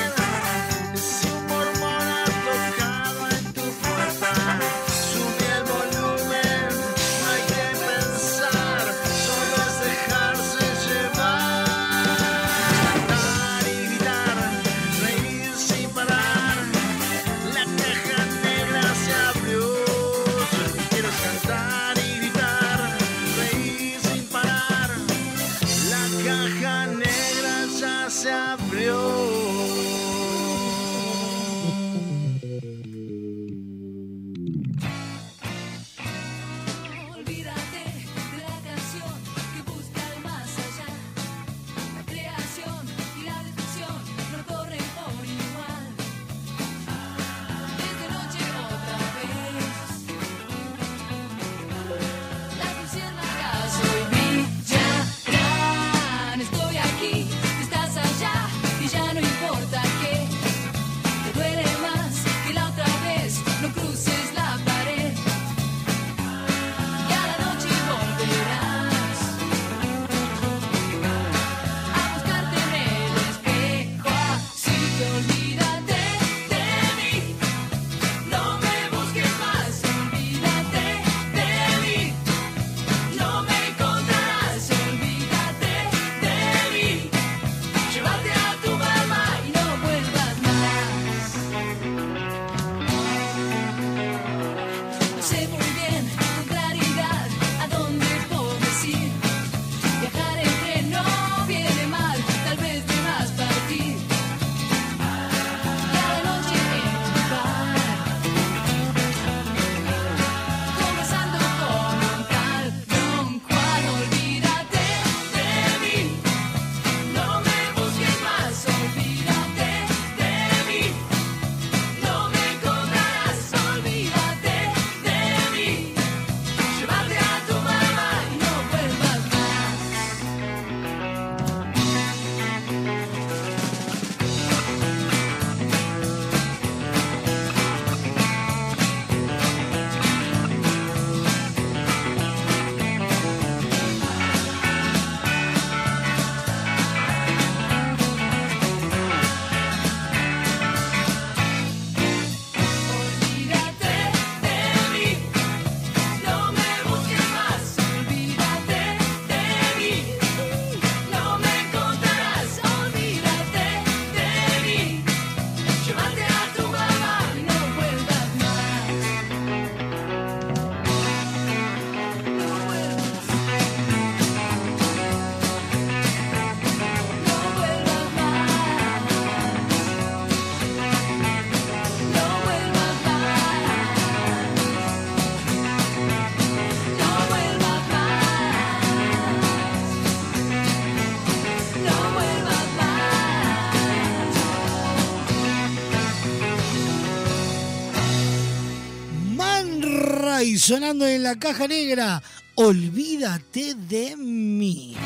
sonando en la caja negra. Olvídate de mí.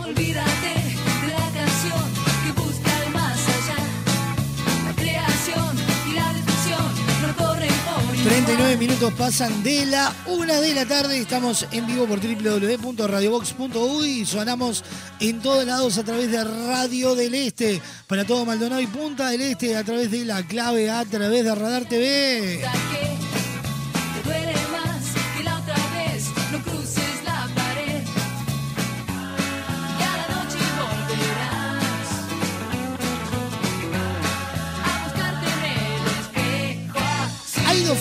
Olvídate de la canción que busca el más allá. La creación y la destrucción no corren por igual. 39 minutos pasan de la una de la tarde. Estamos en vivo por www.radiobox.uy y sonamos en todos lados a través de Radio del Este. Para todo Maldonado y Punta del Este a través de la clave A, a través de Radar TV.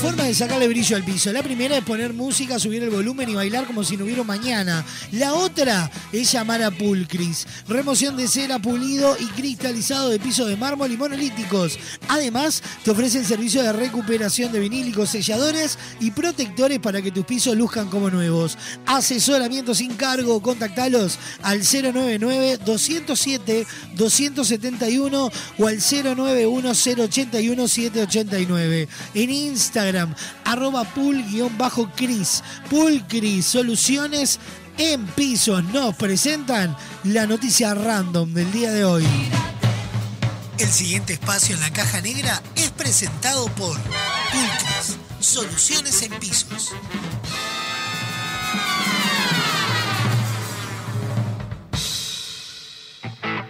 Formas de sacarle brillo al piso. La primera es poner música, subir el volumen y bailar como si no hubiera mañana. La otra es llamar a Pulcris. Remoción de cera, pulido y cristalizado de pisos de mármol y monolíticos. Además, te ofrecen servicio de recuperación de vinílicos, selladores y protectores para que tus pisos luzcan como nuevos. Asesoramiento sin cargo, contactalos al 099-207-271 o al 091-081-789. En Instagram, arroba pool-cris. Poolcris, soluciones en pisos. Nos presentan la noticia random del día de hoy. El siguiente espacio en la caja negra es presentado por Ultras, soluciones en pisos.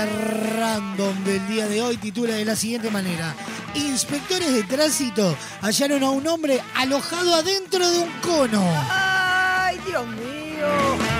Random del día de hoy titula de la siguiente manera. Inspectores de tránsito hallaron a un hombre alojado adentro de un cono. ¡Ay, Dios mío!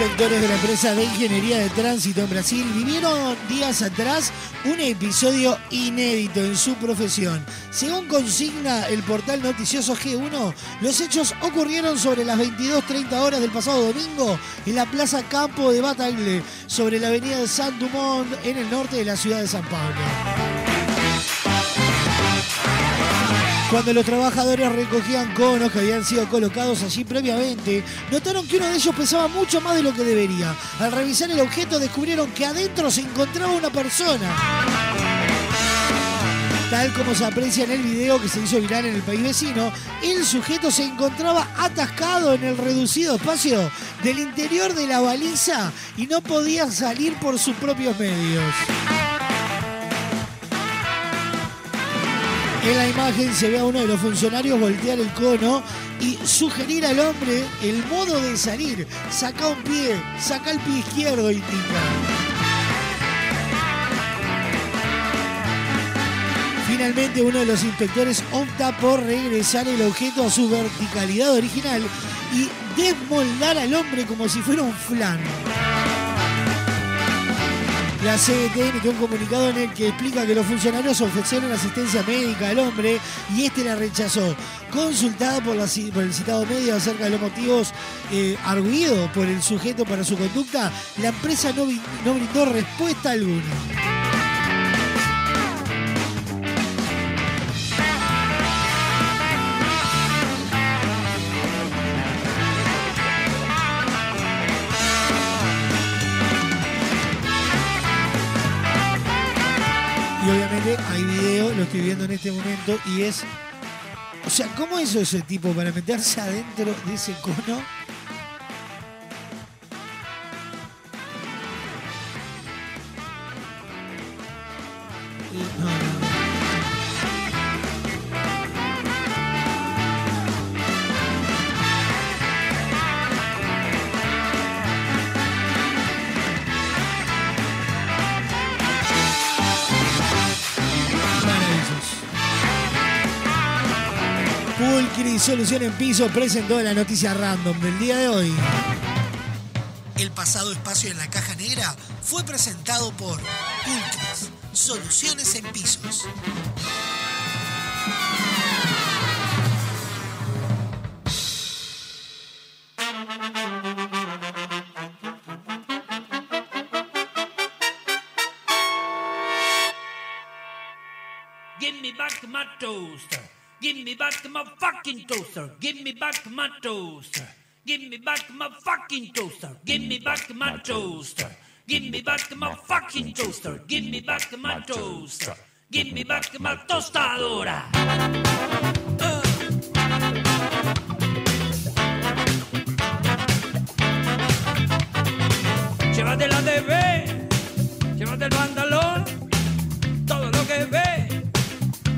Inspectores de la empresa de ingeniería de tránsito en Brasil vivieron días atrás un episodio inédito en su profesión. Según consigna el portal noticioso G1, los hechos ocurrieron sobre las 22.30 horas del pasado domingo en la Plaza Campo de Batagle, sobre la avenida de San Dumont, en el norte de la ciudad de San Pablo. Cuando los trabajadores recogían conos que habían sido colocados allí previamente, notaron que uno de ellos pesaba mucho más de lo que debería. Al revisar el objeto descubrieron que adentro se encontraba una persona. Tal como se aprecia en el video que se hizo viral en el país vecino, el sujeto se encontraba atascado en el reducido espacio del interior de la baliza y no podía salir por sus propios medios. En la imagen se ve a uno de los funcionarios voltear el cono y sugerir al hombre el modo de salir. Saca un pie, saca el pie izquierdo, indica. Finalmente uno de los inspectores opta por regresar el objeto a su verticalidad original y desmoldar al hombre como si fuera un flan. La CGT emitió un comunicado en el que explica que los funcionarios ofrecieron asistencia médica al hombre y este la rechazó. Consultada por, el citado medio acerca de los motivos eh, arguidos por el sujeto para su conducta, la empresa no, no brindó respuesta alguna. Hay video, lo estoy viendo en este momento, y es. O sea, ¿cómo hizo ese tipo para meterse adentro de ese cono? Solución en Piso presentó la noticia random del día de hoy. El pasado espacio en la caja negra fue presentado por Ultras, soluciones en pisos. Me back my fucking toaster. Give me back my toaster. Give me back my fucking toaster. Give me back my toaster. Give me back my fucking toaster. Give me back my toaster. Give me back my tostadora. Llévate la TV, llévate el pantalón, todo lo que ve,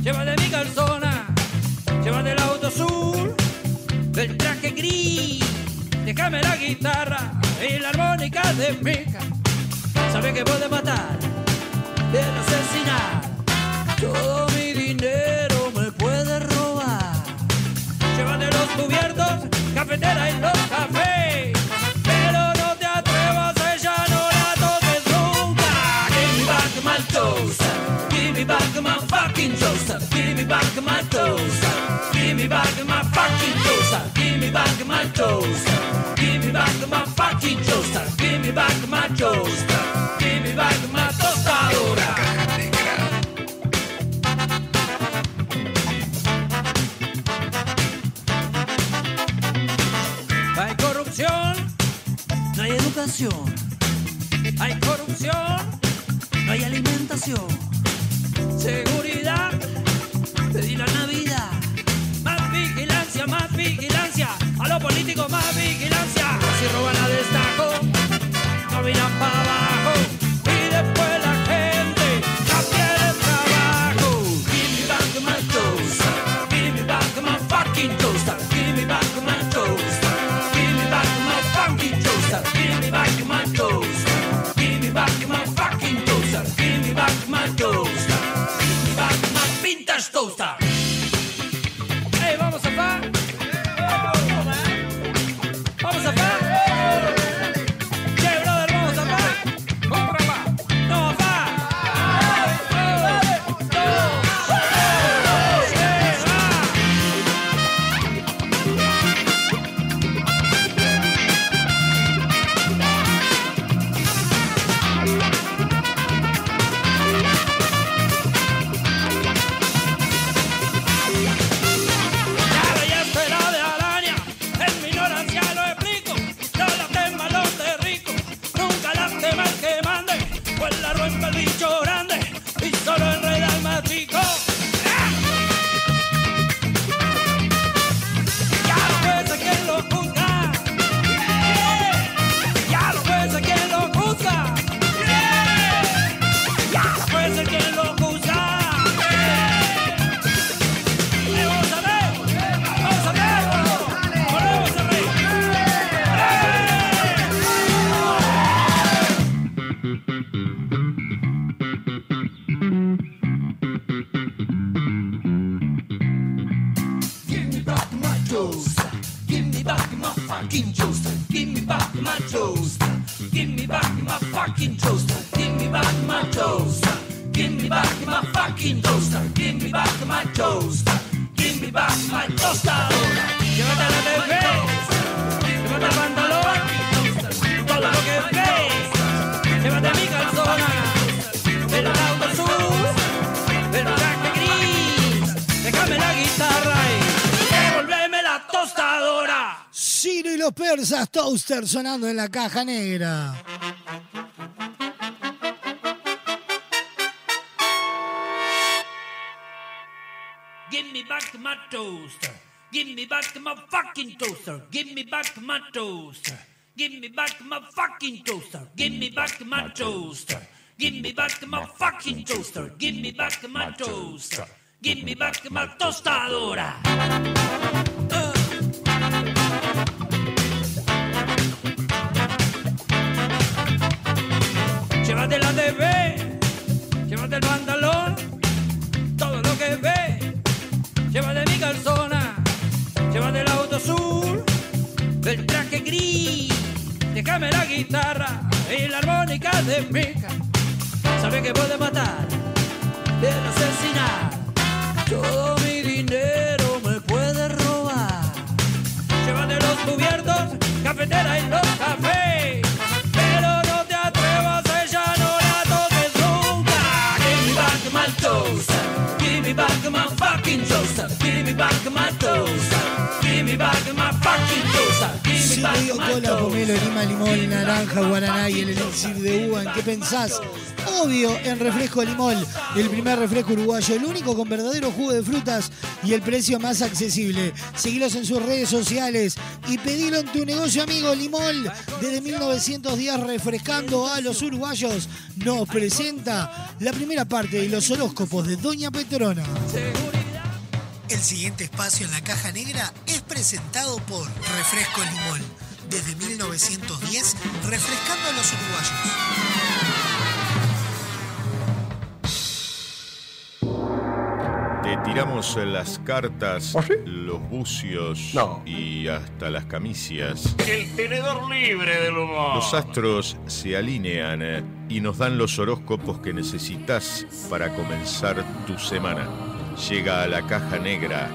llévate mi calzona, llévate el auto azul, el traje gris, déjame la guitarra y la armónica de mica. Sabe que puede matar, puede asesinar, todo mi dinero me puede robar. Llévate los cubiertos, cafetera y los cafés. Me back my fucking toaster. Give me back my toaster. Give me back my fucking toaster. Give me back my toaster. Give me back my fucking toaster. Give me back my toaster. Give me back my tostadora. Hay corrupción, no hay educación. Hay corrupción, no hay alimentación. Seguridad, pedí la Navidad. Más vigilancia, más vigilancia. A los políticos más vigilancia. Si roban a destaco, no miran para abajo. Vintage toaster. Sonando en la caja negra. Give me back my toaster. Give me back my fucking toaster. Give me back my toaster. Give me back my fucking toaster. Give me back my toaster. Give me back my fucking toaster. Give me back my toaster. Give back my tostadora. Llévate la TV, llévate el pantalón, todo lo que ve, llévate mi calzona, llévate el auto azul, el traje gris, déjame la guitarra y la armónica de mica. Sabe que puede matar, puede asesinar, todo mi dinero me puede robar. Llévate los cubiertos, cafetera y los cafés. Back my fucking toast. Give me back my toast. Give me back my fucking toast. Give me Si te back digo my cola, pomelo, lima, limón, naranja, guaraná y el elixir de uva, ¿en qué pensás? Obvio, en Refresco Limón, el primer refresco uruguayo, el único con verdadero jugo de frutas y el precio más accesible. Seguilos en sus redes sociales y pedilo en tu negocio amigo Limón. Desde 1910 refrescando a los uruguayos nos presenta la primera parte de los horóscopos de Doña Petrona. El siguiente espacio en la caja negra es presentado por Refresco Limón. Desde 1910, refrescando a los uruguayos. Te tiramos las cartas, los bucios y hasta las camicias. El tenedor libre del humor. Los astros se alinean eh, y nos dan los horóscopos que necesitas para comenzar tu semana. Llega a la caja negra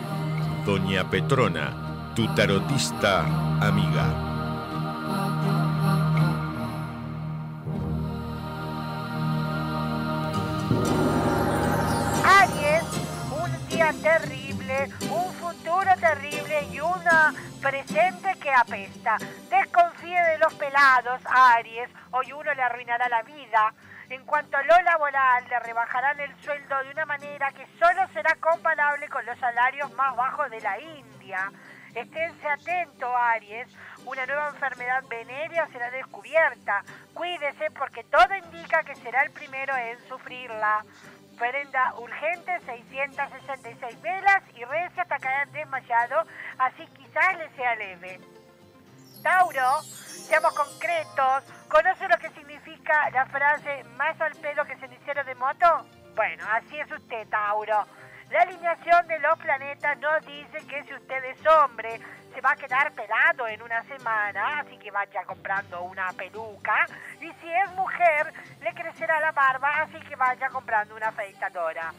Doña Petrona, tu tarotista amiga. Aries, un día terrible, un futuro terrible y una presente que apesta. Desconfíe de los pelados, Aries, hoy uno le arruinará la vida. En cuanto a lo laboral, le rebajarán el sueldo de una manera que solo será comparable con los salarios más bajos de la India. Esténse atento, Aries. Una nueva enfermedad venérea será descubierta. Cuídese porque todo indica que será el primero en sufrirla. Prenda urgente 666 velas y rece hasta caer desmayado, así quizás le sea leve. Tauro, seamos concretos. ¿Conoce lo que significa la frase más al pedo que cenicero de moto? Bueno, así es usted, Tauro. La alineación de los planetas nos dice que si usted es hombre, se va a quedar pelado en una semana, así que vaya comprando una peluca. Y si es mujer, le crecerá la barba, así que vaya comprando una afeitadora.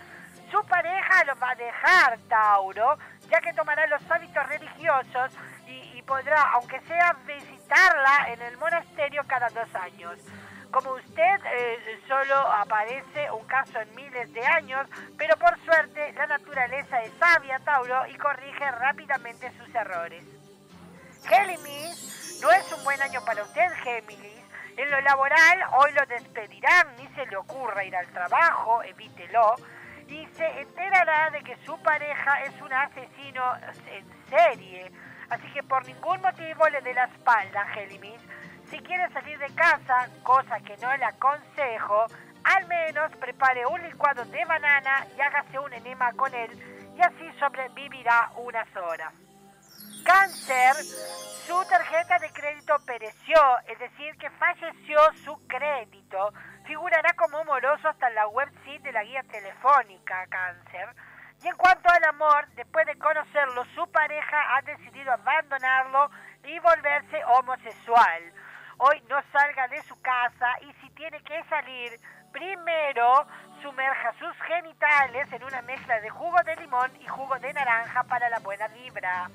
Su pareja lo va a dejar, Tauro, ya que tomará los hábitos religiosos y, y podrá, aunque sea, visitarla en el monasterio cada dos años. Como usted, eh, solo aparece un caso en miles de años, pero por suerte la naturaleza es sabia, Tauro, y corrige rápidamente sus errores. Géminis, no es un buen año para usted, Géminis. En lo laboral, hoy lo despedirán, ni se le ocurra ir al trabajo, evítelo. Y se enterará de que su pareja es un asesino en serie. Así que por ningún motivo le dé la espalda, Géminis. Si quiere salir de casa, cosa que no le aconsejo, al menos prepare un licuado de banana y hágase un enema con él y así sobrevivirá unas horas. Cáncer, su tarjeta de crédito pereció, es decir, que falleció su crédito. Figurará como moroso hasta la website de la guía telefónica Cáncer. Y en cuanto al amor, después de conocerlo, su pareja ha decidido abandonarlo y volverse homosexual. Hoy no salga de su casa y si tiene que salir, primero sumerja sus genitales en una mezcla de jugo de limón y jugo de naranja para la buena vibra.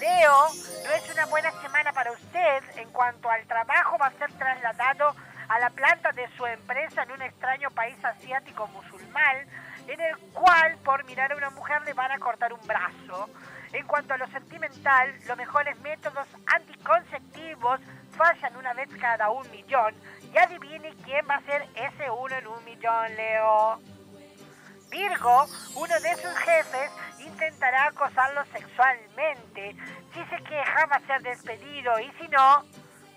Leo, no es una buena semana para usted. En cuanto al trabajo, va a ser trasladado a la planta de su empresa en un extraño país asiático musulmán, en el cual por mirar a una mujer le van a cortar un brazo. En cuanto a lo sentimental, los mejores métodos anticonceptivos fallan una vez cada un millón. Y adivine quién va a ser ese uno en un millón, Leo. Virgo, uno de sus jefes, intentará acosarlo sexualmente. Si se queja, va a ser despedido. Y si no,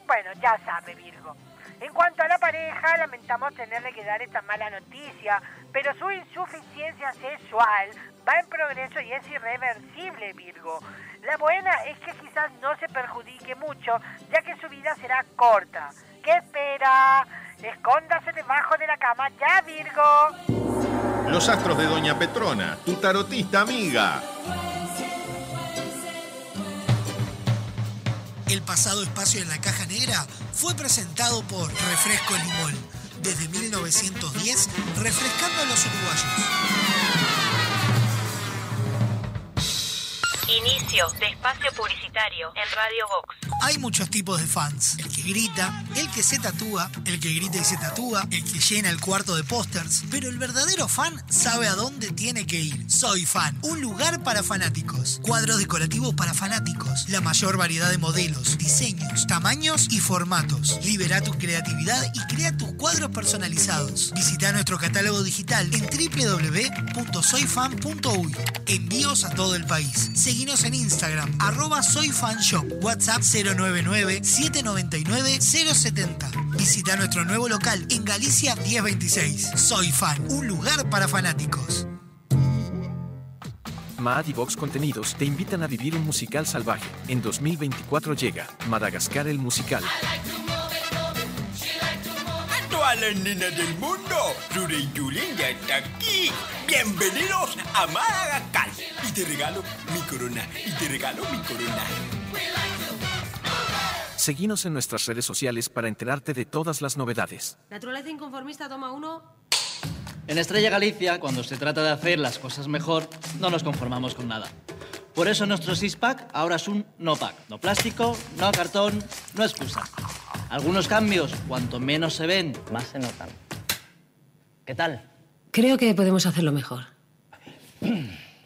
bueno, ya sabe, Virgo. En cuanto a la pareja, lamentamos tenerle que dar esta mala noticia, pero su insuficiencia sexual va en progreso y es irreversible, Virgo. La buena es que quizás no se perjudique mucho, ya que su vida será corta. ¿Qué espera? Escóndase debajo de la cama ya, Virgo. Los astros de Doña Petrona, tu tarotista amiga. El pasado espacio en la caja negra fue presentado por Refresco Limón. Desde 1910, refrescando a los uruguayos. Inicio de espacio publicitario en Radio Vox. Hay muchos tipos de fans. El que grita, El que se tatúa, el que grita y se tatúa, el que llena el cuarto de pósters. Pero el verdadero fan sabe a dónde tiene que ir. Soy Fan, un lugar para fanáticos. Cuadros decorativos para fanáticos. La mayor variedad de modelos, diseños, tamaños y formatos. Libera tu creatividad y crea tus cuadros personalizados. Visita nuestro catálogo digital en www.soyfan.uy. Envíos a todo el país. Seguinos en Instagram, arroba soyfanshop. WhatsApp 099-799-070. Visita nuestro nuevo local en Galicia 1026. Soy Fan, un lugar para fanáticos. Maad y Vox Contenidos te invitan a vivir un musical salvaje. En 2024 llega Madagascar el musical. A las nenas del mundo, Ruri y Julien ya está aquí. Bienvenidos a Madagascar. Y te regalo mi corona. Y te regalo mi corona. Seguinos en nuestras redes sociales para enterarte de todas las novedades. Naturaleza inconformista, toma uno. En Estrella Galicia, cuando se trata de hacer las cosas mejor, no nos conformamos con nada. Por eso nuestro six-pack ahora es un no-pack. No plástico, no cartón, no excusa. Algunos cambios, cuanto menos se ven, más se notan. ¿Qué tal? Creo que podemos hacerlo mejor.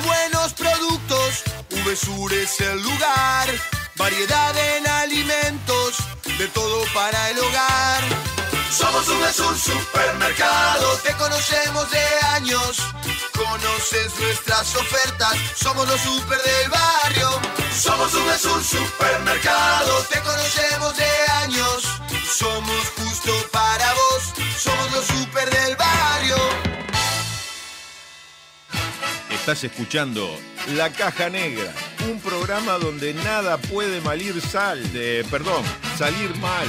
Buenos productos, VSUR es el lugar. Variedad en alimentos, de todo para el hogar. Somos VSUR Supermercado, te conocemos de años. Conoces nuestras ofertas, somos los super del barrio. Somos VSUR Supermercado, te conocemos de años. Somos justo para vos, somos los super del barrio. Estás escuchando La Caja Negra, un programa donde nada puede malir sal, de, perdón, salir mal.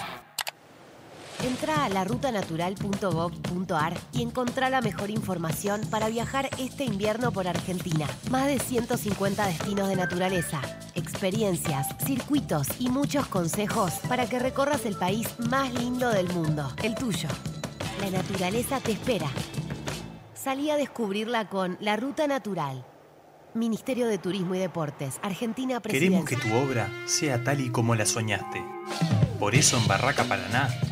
Entra a larutanatural.gov.ar y encontrá la mejor información para viajar este invierno por Argentina. Más de 150 destinos de naturaleza, experiencias, circuitos y muchos consejos para que recorras el país más lindo del mundo, el tuyo. La naturaleza te espera. Salí a descubrirla con La Ruta Natural. Ministerio de Turismo y Deportes, Argentina Queremos Presidencia. que tu obra sea tal y como la soñaste. Por eso en Barraca Paraná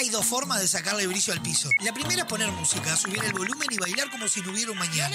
Hay dos formas de sacarle brillo al piso. La primera es poner música, subir el volumen y bailar como si no hubiera un mañana.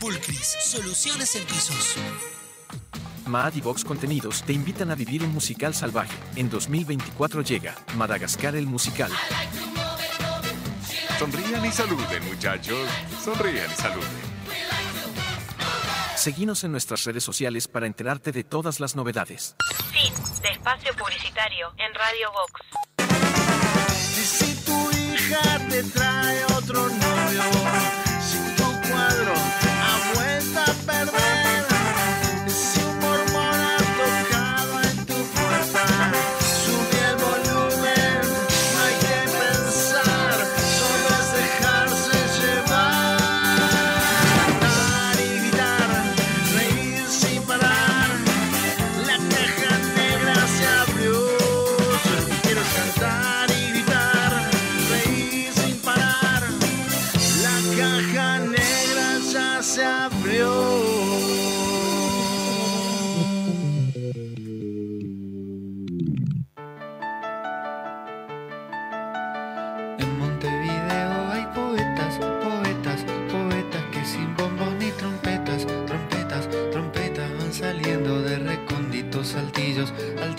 Pulcris, soluciones en pisos. Maad y Vox Contenidos te invitan a vivir un musical salvaje. En 2024 llega Madagascar el musical. Sonrían y saluden, muchachos. Sonrían y saluden. Seguinos en nuestras redes sociales para enterarte de todas las novedades. Fin de espacio publicitario en Radio Vox. Y si tu hija te trae otro novio, si tu cuadro ha vuelto a perder,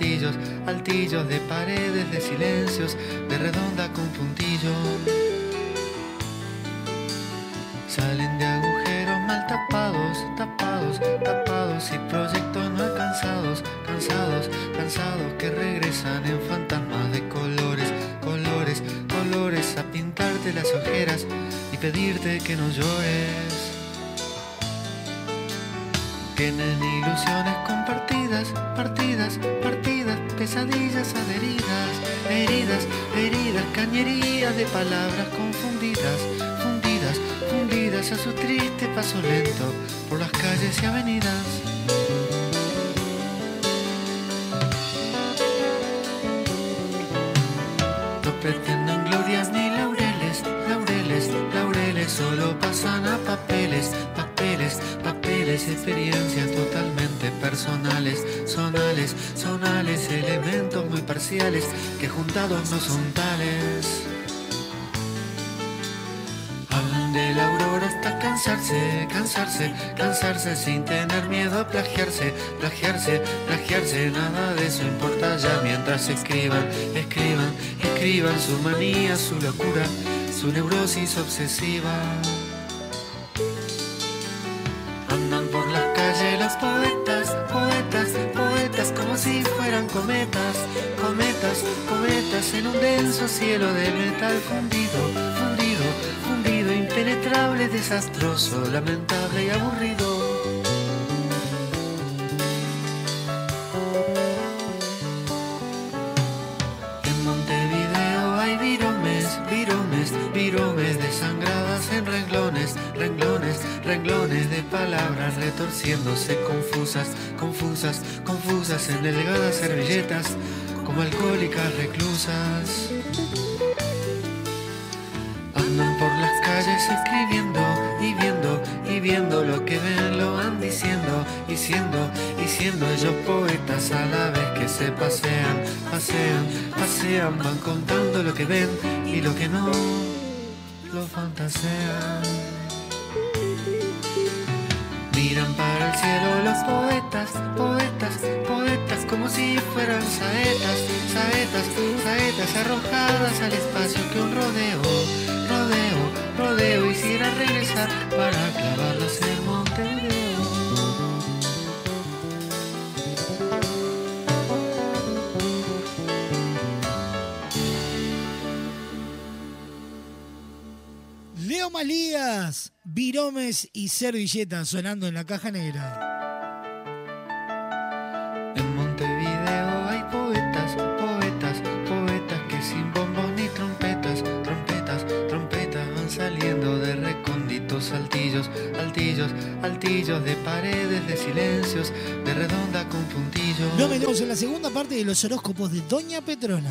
altillos, altillos, de paredes de silencios, de redonda con puntillo. Salen de agujeros mal tapados, tapados, tapados y proyectos no alcanzados, cansados, cansados que regresan en fantasmas de colores, colores, colores a pintarte las ojeras y pedirte que no llores. Tienen ilusiones compartidas, partidas, partidas, pesadillas adheridas, heridas, heridas, cañerías de palabras confundidas, fundidas, fundidas a su triste paso lento por las calles y avenidas. No pretenden glorias ni laureles, laureles, laureles, solo pasan a papeles, papeles, papeles, experiencias totalmente personales, sonales, sonales, elementos muy parciales que juntados no son tales. Hablan de la aurora hasta cansarse, cansarse, cansarse sin tener miedo a plagiarse, plagiarse, plagiarse, nada de eso importa ya mientras escriban, escriban, escriban su manía, su locura, su neurosis obsesiva. Cometas, cometas, cometas en un denso cielo de metal fundido, fundido, fundido, impenetrable, desastroso, lamentable y aburrido. Retorciéndose confusas, confusas, confusas en delgadas servilletas como alcohólicas reclusas. Andan por las calles escribiendo y viendo y viendo lo que ven, lo van diciendo y siendo y siendo ellos poetas a la vez que se pasean, pasean, pasean, van contando lo que ven y lo que no, lo fantasean. Para el cielo los poetas, poetas, poetas, como si fueran saetas, saetas, saetas arrojadas al espacio que un rodeo, rodeo, rodeo hiciera regresar para clavarlas en Montevideo. Leo Malías, Viromes y Servilletas sonando en la caja negra. En Montevideo hay poetas, poetas, poetas que sin bombos ni trompetas, trompetas, trompetas van saliendo de recónditos altillos, altillos, altillos de paredes de silencios, de redonda con puntillo. Nos metemos en la segunda parte de los horóscopos de Doña Petrona.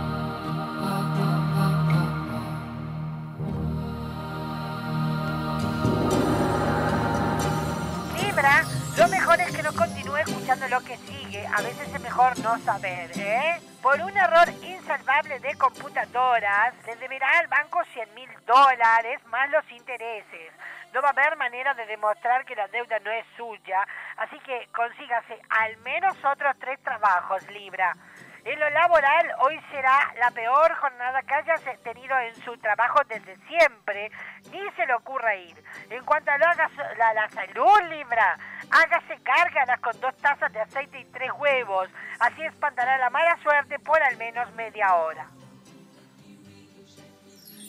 Escuchando lo que sigue. A veces es mejor no saber, ¿eh? Por un error insalvable de computadoras, le deberá al banco 100 mil dólares más los intereses. No va a haber manera de demostrar que la deuda no es suya, así que consígase al menos otros tres trabajos, Libra. En lo laboral, hoy será la peor jornada que haya tenido en su trabajo desde siempre. Ni se le ocurra ir. En cuanto a haga la, la salud, Libra, hágase gárgaras con dos tazas de aceite y tres huevos. Así espantará la mala suerte por al menos media hora.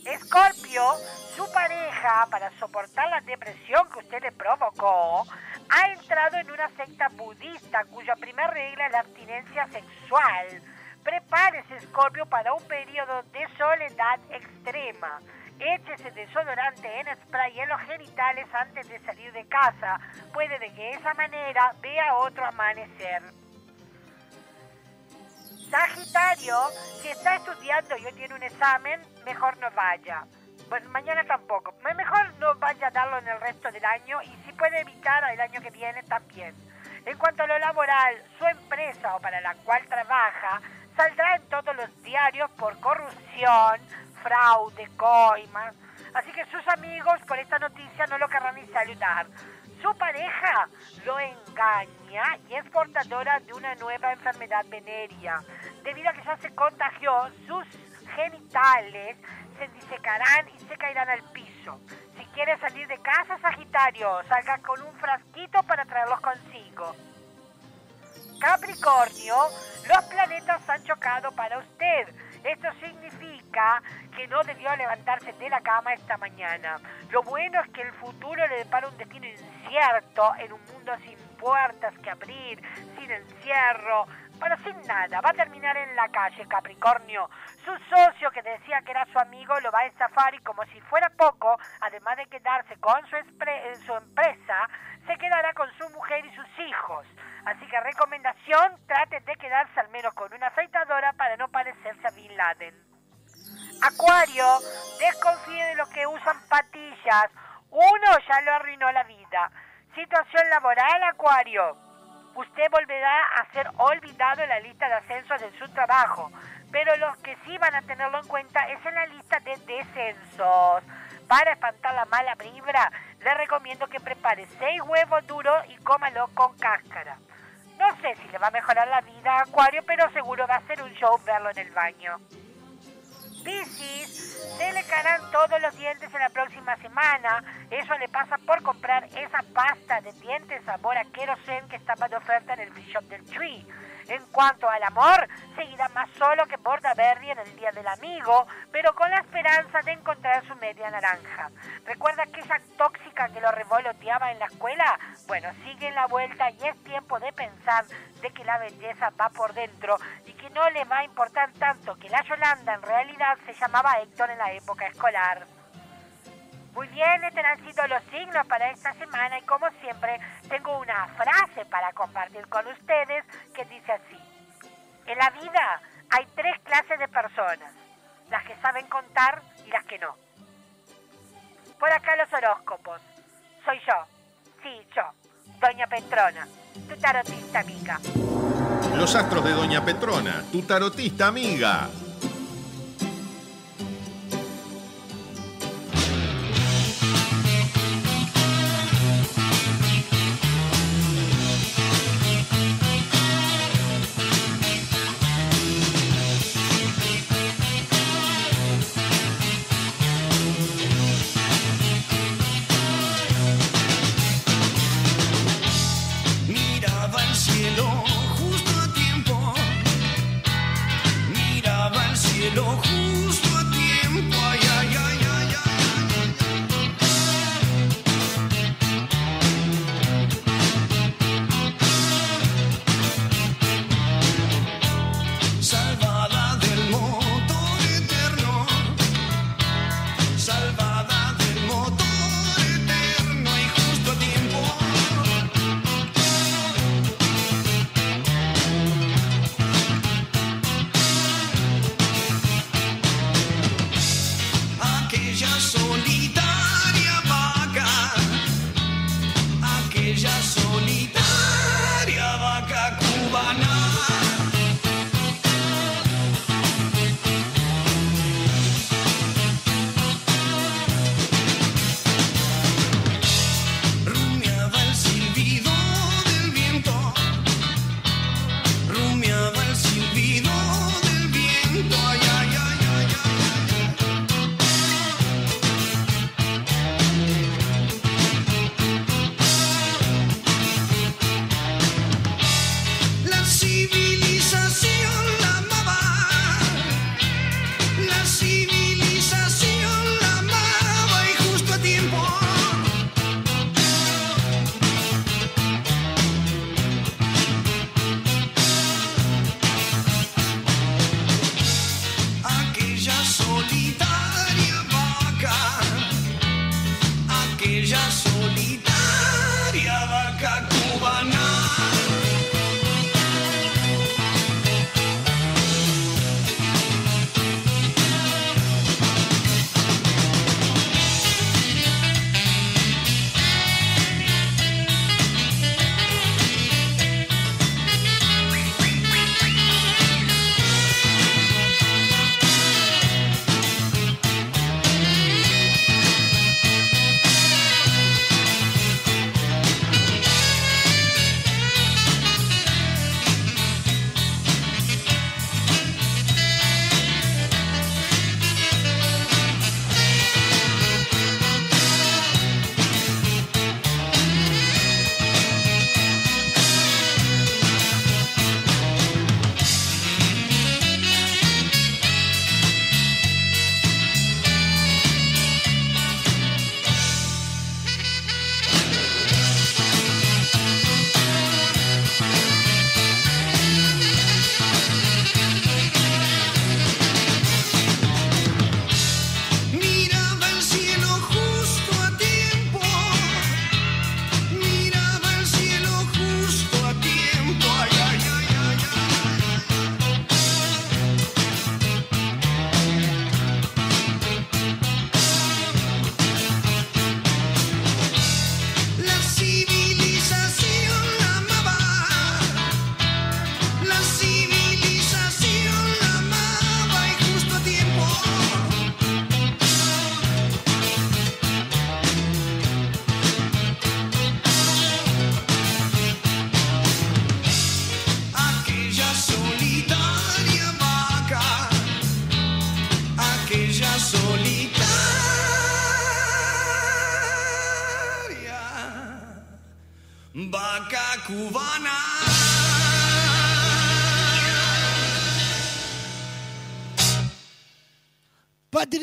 Escorpio, su pareja, para soportar la depresión que usted le provocó, ha entrado en una secta budista cuya primera regla es la abstinencia sexual. Prepárese, Escorpio, para un periodo de soledad extrema. Échese desodorante en spray en los genitales antes de salir de casa. Puede de que esa manera vea otro amanecer. Sagitario, si está estudiando y hoy tiene un examen, mejor no vaya. Bueno, mañana tampoco. Mejor no vaya a darlo en el resto del año y si puede evitar el año que viene también. En cuanto a lo laboral, su empresa o para la cual trabaja saldrá en todos los diarios por corrupción, fraude, coimas. Así que sus amigos por esta noticia no lo querrán ni saludar. Su pareja lo engaña y es portadora de una nueva enfermedad venérea. Debido a que ya se contagió, sus genitales se disecarán y se caerán al piso. Si quiere salir de casa, Sagitario, salga con un frasquito para traerlos consigo. Capricornio, los planetas han chocado para usted. Esto significa que no debió levantarse de la cama esta mañana. Lo bueno es que el futuro le depara un destino incierto en un mundo sin puertas que abrir, sin encierro, pero sin nada. Va a terminar en la calle, Capricornio. Su socio, que decía que era su amigo, lo va a estafar y como si fuera poco, además de quedarse con su, su empresa, se quedará con su mujer y sus hijos. Así que recomendación, trate de quedarse al menos con una afeitadora para no parecerse a Bin Laden. Acuario, desconfíe de los que usan patillas. Uno ya lo arruinó la vida. Situación laboral, Acuario. Usted volverá a ser olvidado en la lista de ascensos de su trabajo, pero los que sí van a tenerlo en cuenta es en la lista de descensos. Para espantar la mala vibra, le recomiendo que prepare seis huevos duros y cómalo con cáscara. No sé si le va a mejorar la vida a Acuario, pero seguro va a ser un show verlo en el baño. Piscis, se le caerán todos los dientes en la próxima semana. Eso le pasa por comprar esa pasta de dientes sabor a querosén que estaba de oferta en el free shop del Tree. En cuanto al amor, seguirá más solo que Bordaberry en el Día del Amigo, pero con la esperanza de encontrar su media naranja. ¿Recuerda aquella tóxica que lo revoloteaba en la escuela? Bueno, sigue en la vuelta y es tiempo de pensar de que la belleza va por dentro y que no le va a importar tanto que la Yolanda en realidad se llamaba Héctor en la época escolar. Muy bien, estos han sido los signos para esta semana y como siempre tengo una frase para compartir con ustedes que dice así. En la vida hay tres clases de personas, las que saben contar y las que no. Por acá los horóscopos. Soy yo, sí, yo, Doña Petrona, tu tarotista amiga. Los astros de Doña Petrona, tu tarotista amiga.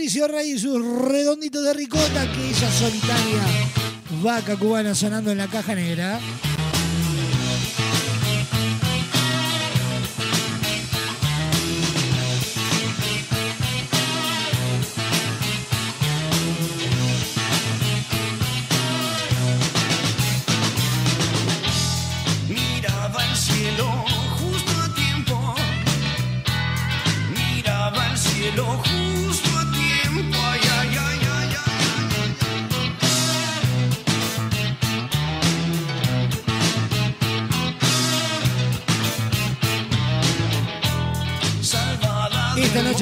Patricio Rey y sus redonditos de ricota, aquella solitaria vaca cubana sonando en la caja negra.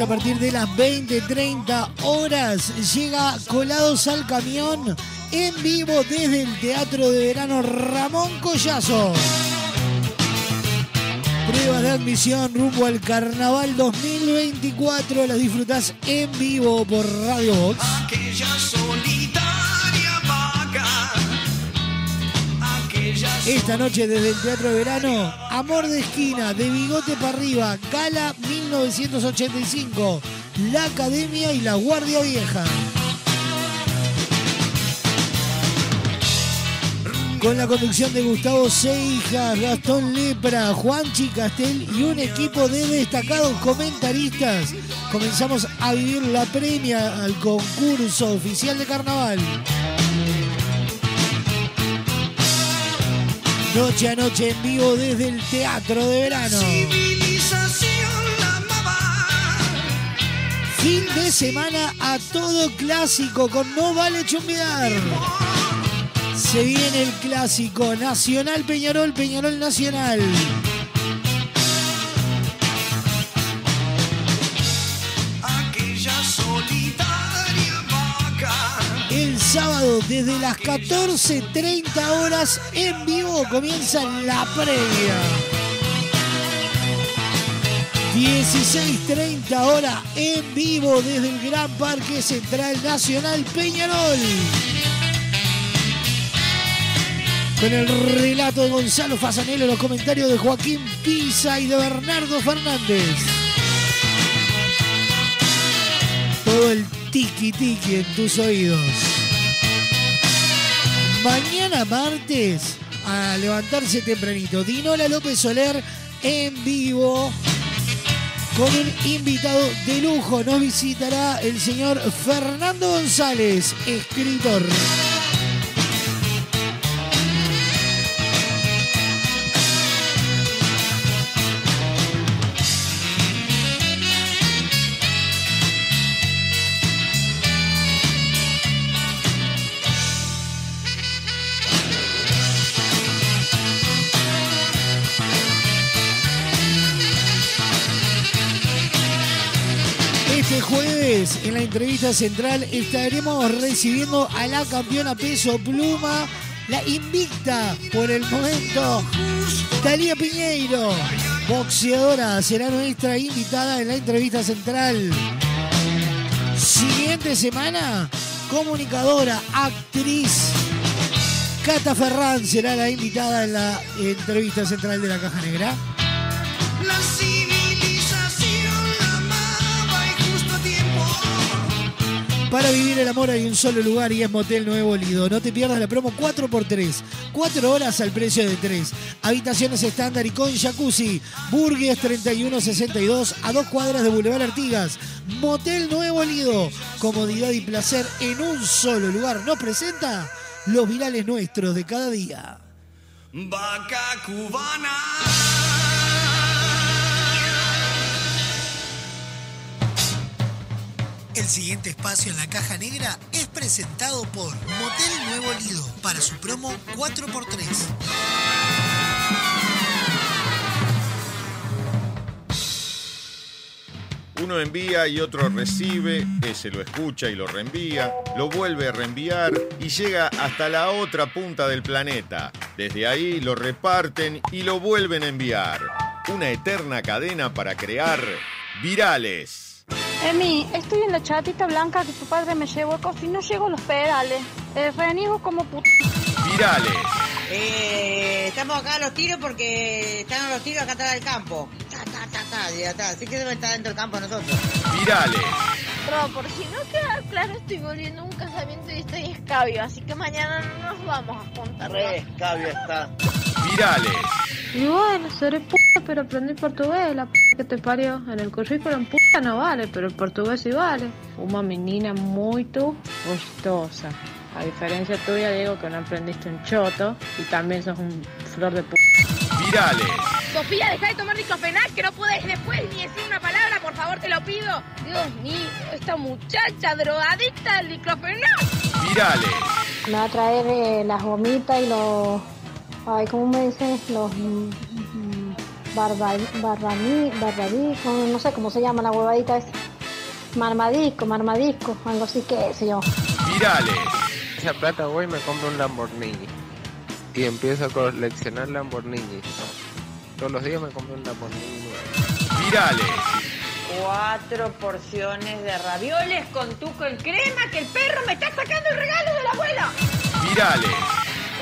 A partir de las 20.30 horas llega Colados al Camión en vivo desde el Teatro de Verano Ramón Collazo. Pruebas de admisión rumbo al Carnaval 2024. Las disfrutás en vivo por Radio Box. aquella solitaria. Aquella Esta noche desde el Teatro de Verano, Amor de Esquina, de Bigote para arriba, Gala 1985, La Academia y la Guardia Vieja. Con la conducción de Gustavo Seijas, Gastón Lepra, Juanchi Castel y un equipo de destacados comentaristas, comenzamos a vivir la premia al concurso oficial de carnaval. Noche a noche en vivo desde el Teatro de Verano. civilización la. Fin de semana a todo clásico con No Vale Chumbear. Se viene el clásico Nacional Peñarol, Peñarol Nacional. Sábado desde las 14.30 horas en vivo comienza la previa. 16.30 horas en vivo desde el Gran Parque Central Nacional Peñarol. Con el relato de Gonzalo Fasanelo, los comentarios de Joaquín Pisa y de Bernardo Fernández. Todo el tiki tiki en tus oídos. Mañana martes, a levantarse tempranito, Dinola López Soler en vivo con un invitado de lujo. Nos visitará el señor Fernando González, escritor. La entrevista central, estaremos recibiendo a la campeona peso pluma, la invicta por el momento, Talía Piñeiro. Boxeadora será nuestra invitada en la entrevista central. Siguiente semana, comunicadora, actriz. Cata Ferrán será la invitada en la entrevista central de la Caja Negra. Para vivir el amor hay un solo lugar y es Motel Nuevo Lido. No te pierdas la promo 4x3. 4 horas al precio de 3. Habitaciones estándar y con jacuzzi. Burgues 3162 a dos cuadras de Boulevard Artigas. Motel Nuevo Lido. Comodidad y placer en un solo lugar. Nos presenta los virales nuestros de cada día. Vaca cubana. El siguiente espacio en la caja negra es presentado por Motel Nuevo Lido para su promo 4x3. Uno envía y otro recibe, ese lo escucha y lo reenvía, lo vuelve a reenviar y llega hasta la otra punta del planeta. Desde ahí lo reparten y lo vuelven a enviar. Una eterna cadena para crear virales. Emi, estoy en la chatita blanca que tu padre me llevó a coffee. No llego a los pedales. Eh, reniego como puto. Virales. Eh, estamos acá a los tiros porque están a los tiros acá atrás del campo. Ta, ta, ta, ta, y atrás. Así que deben estar dentro del campo nosotros. Virales. Bro, por si no queda claro, estoy volviendo a un casamiento y estoy escabio, así que mañana no nos vamos a juntar. Re escabio está. Virales. Y bueno, seré puta, pero aprendí portugués, la p que te parió. En el currículum puta no vale, pero el portugués sí vale. Una menina muy gustosa. A diferencia tuya, digo que no aprendiste un choto y también sos un flor de puta. Virales. Sofía, deja de tomar diclofenac, que no puedes después ni decir una palabra, por favor, te lo pido. Dios mío, esta muchacha drogadicta del diclofenac. Virales. Me va a traer eh, las gomitas y los... Ay, ¿cómo me dicen? Los... mm, mm, Barba, barbani, barbadisco, no sé cómo se llama la huevadita esa. Marmadisco, marmadisco, algo así que sé yo. Virales. Esa plata voy y me compro un Lamborghini. Y empiezo a coleccionar Lamborghinis. Todos los días me compro un Lamborghini nuevo. Virales. Cuatro porciones de ravioles con tuco en crema que el perro me está sacando el regalo de la abuela. Virales.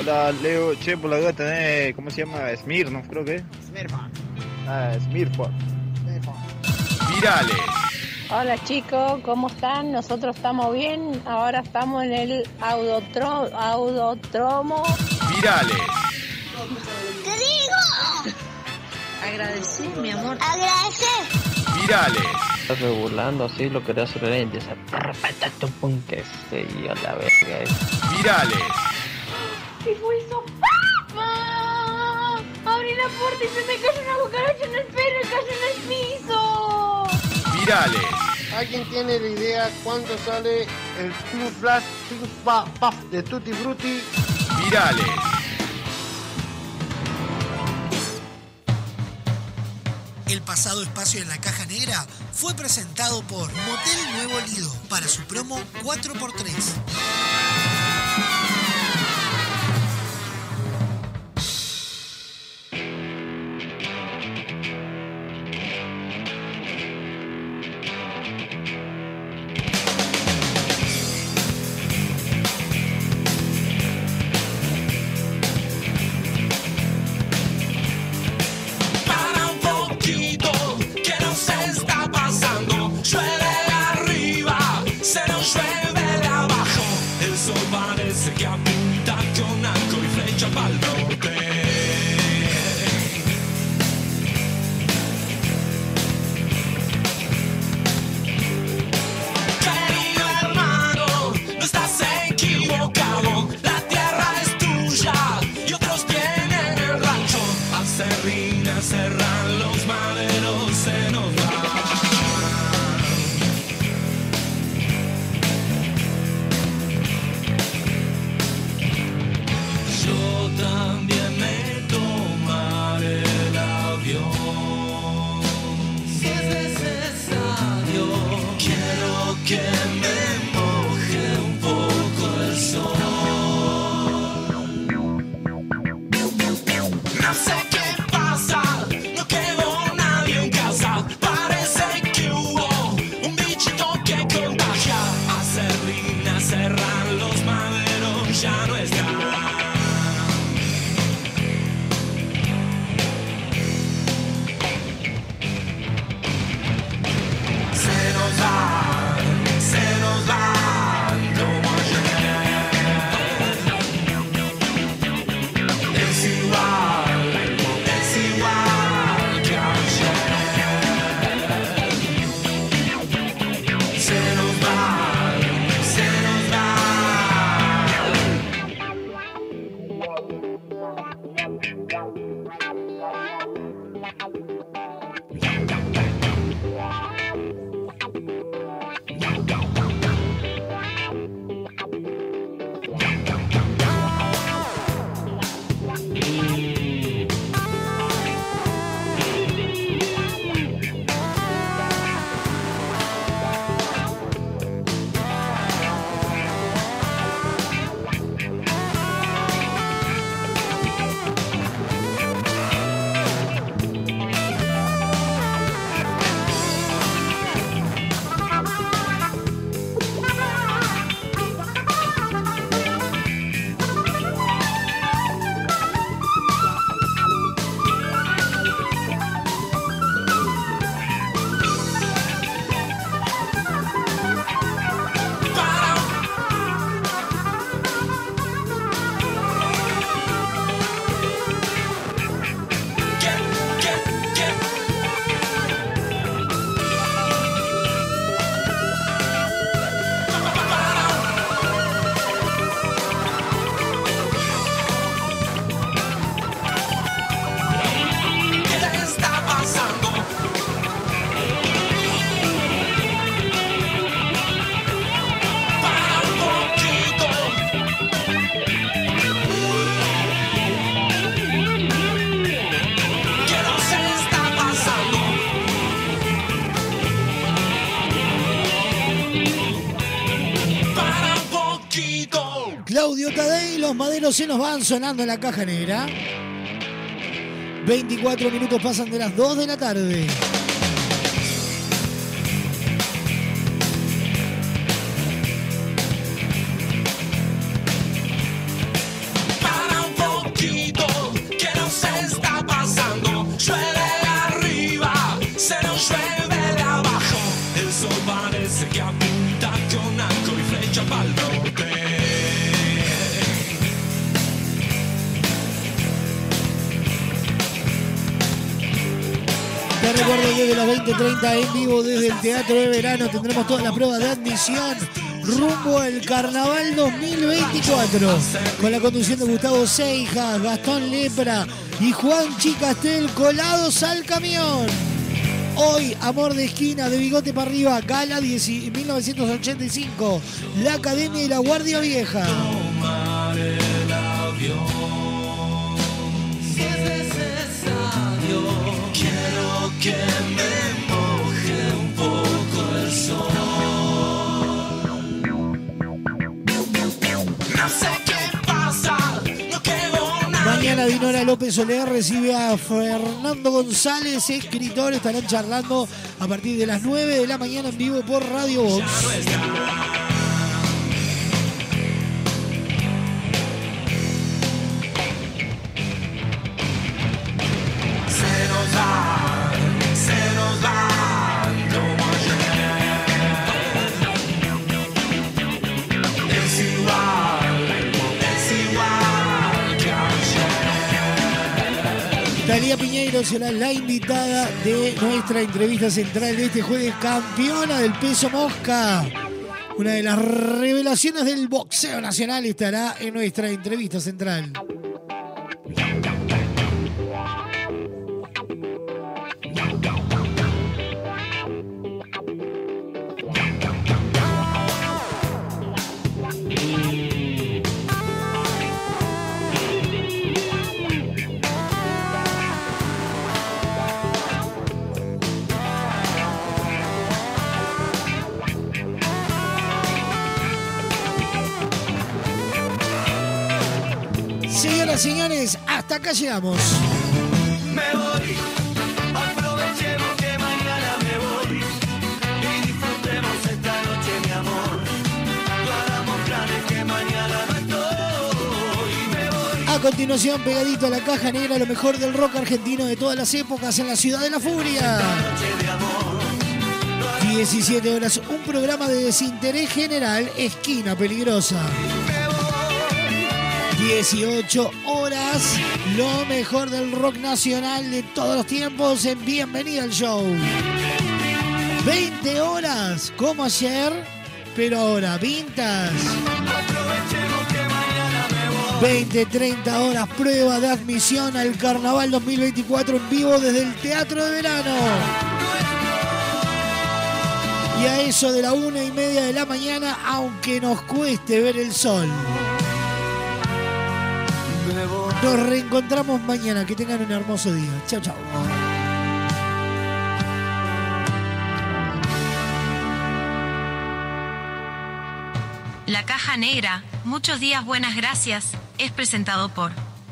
Hola, Leo. Che, por la duda tenés, ¿cómo se llama? Smirnoff, creo que. Smirnoff. Ah, Smirnoff. Virales. Hola chicos, ¿cómo están? Nosotros estamos bien. Ahora estamos en el audotro, audotromo. Virales. ¡Te digo! Agradecí, mi amor. ¡Agradecer! Virales. Estás regulando así lo quería hacer y empieza a tu punte se yo la verga. esa. Virales. ¿Qué fue eso? ¡Papá! Abrí la puerta y se me cayó una cucaracha en el pelo y cayó en el piso. Virales. ¿Alguien tiene la idea cuánto sale el Two Flash Two Pa- Puff de Tutti Frutti? Virales. El pasado espacio en la caja negra fue presentado por Motel Nuevo Lido para su promo 4x3. Los maderos se nos van sonando en la caja negra. 24 minutos pasan de las 2 de la tarde. Las 20.30 en vivo desde el Teatro de Verano tendremos todas las pruebas de admisión rumbo al Carnaval 2024 con la conducción de Gustavo Seijas, Gastón Lepra y Juan Chicastel colados al camión. Hoy, Amor de Esquina, de Bigote para arriba, Gala 10 1985, la Academia y la Guardia Vieja. Mañana Dinora López Soler recibe a Fernando González, escritor. Estarán charlando a partir de las 9 de la mañana en vivo por Radio Box. Piñeiro será la invitada de nuestra entrevista central de este jueves, campeona del peso mosca. Una de las revelaciones del boxeo nacional estará en nuestra entrevista central. Señoras señores, hasta acá llegamos. Me voy, aprovechemos que mañana me voy y disfrutemos esta noche, mi amor. No hagamos planes que mañana no estoy. Me voy. A continuación, pegadito a la caja negra, lo mejor del rock argentino de todas las épocas en la ciudad de la furia. 17 horas, un programa de desinterés general, esquina peligrosa. 18 horas, lo mejor del rock nacional de todos los tiempos en Bienvenida al Show. 20 horas, como ayer, pero ahora vintas. 20, 30 horas, prueba de admisión al Carnaval 2024 en vivo desde el Teatro de Verano. Y a eso de la una y media de la mañana, aunque nos cueste ver el sol. Nos reencontramos mañana. Que tengan un hermoso día. Chao, chao. La Caja Negra, muchos días buenas gracias, es presentado por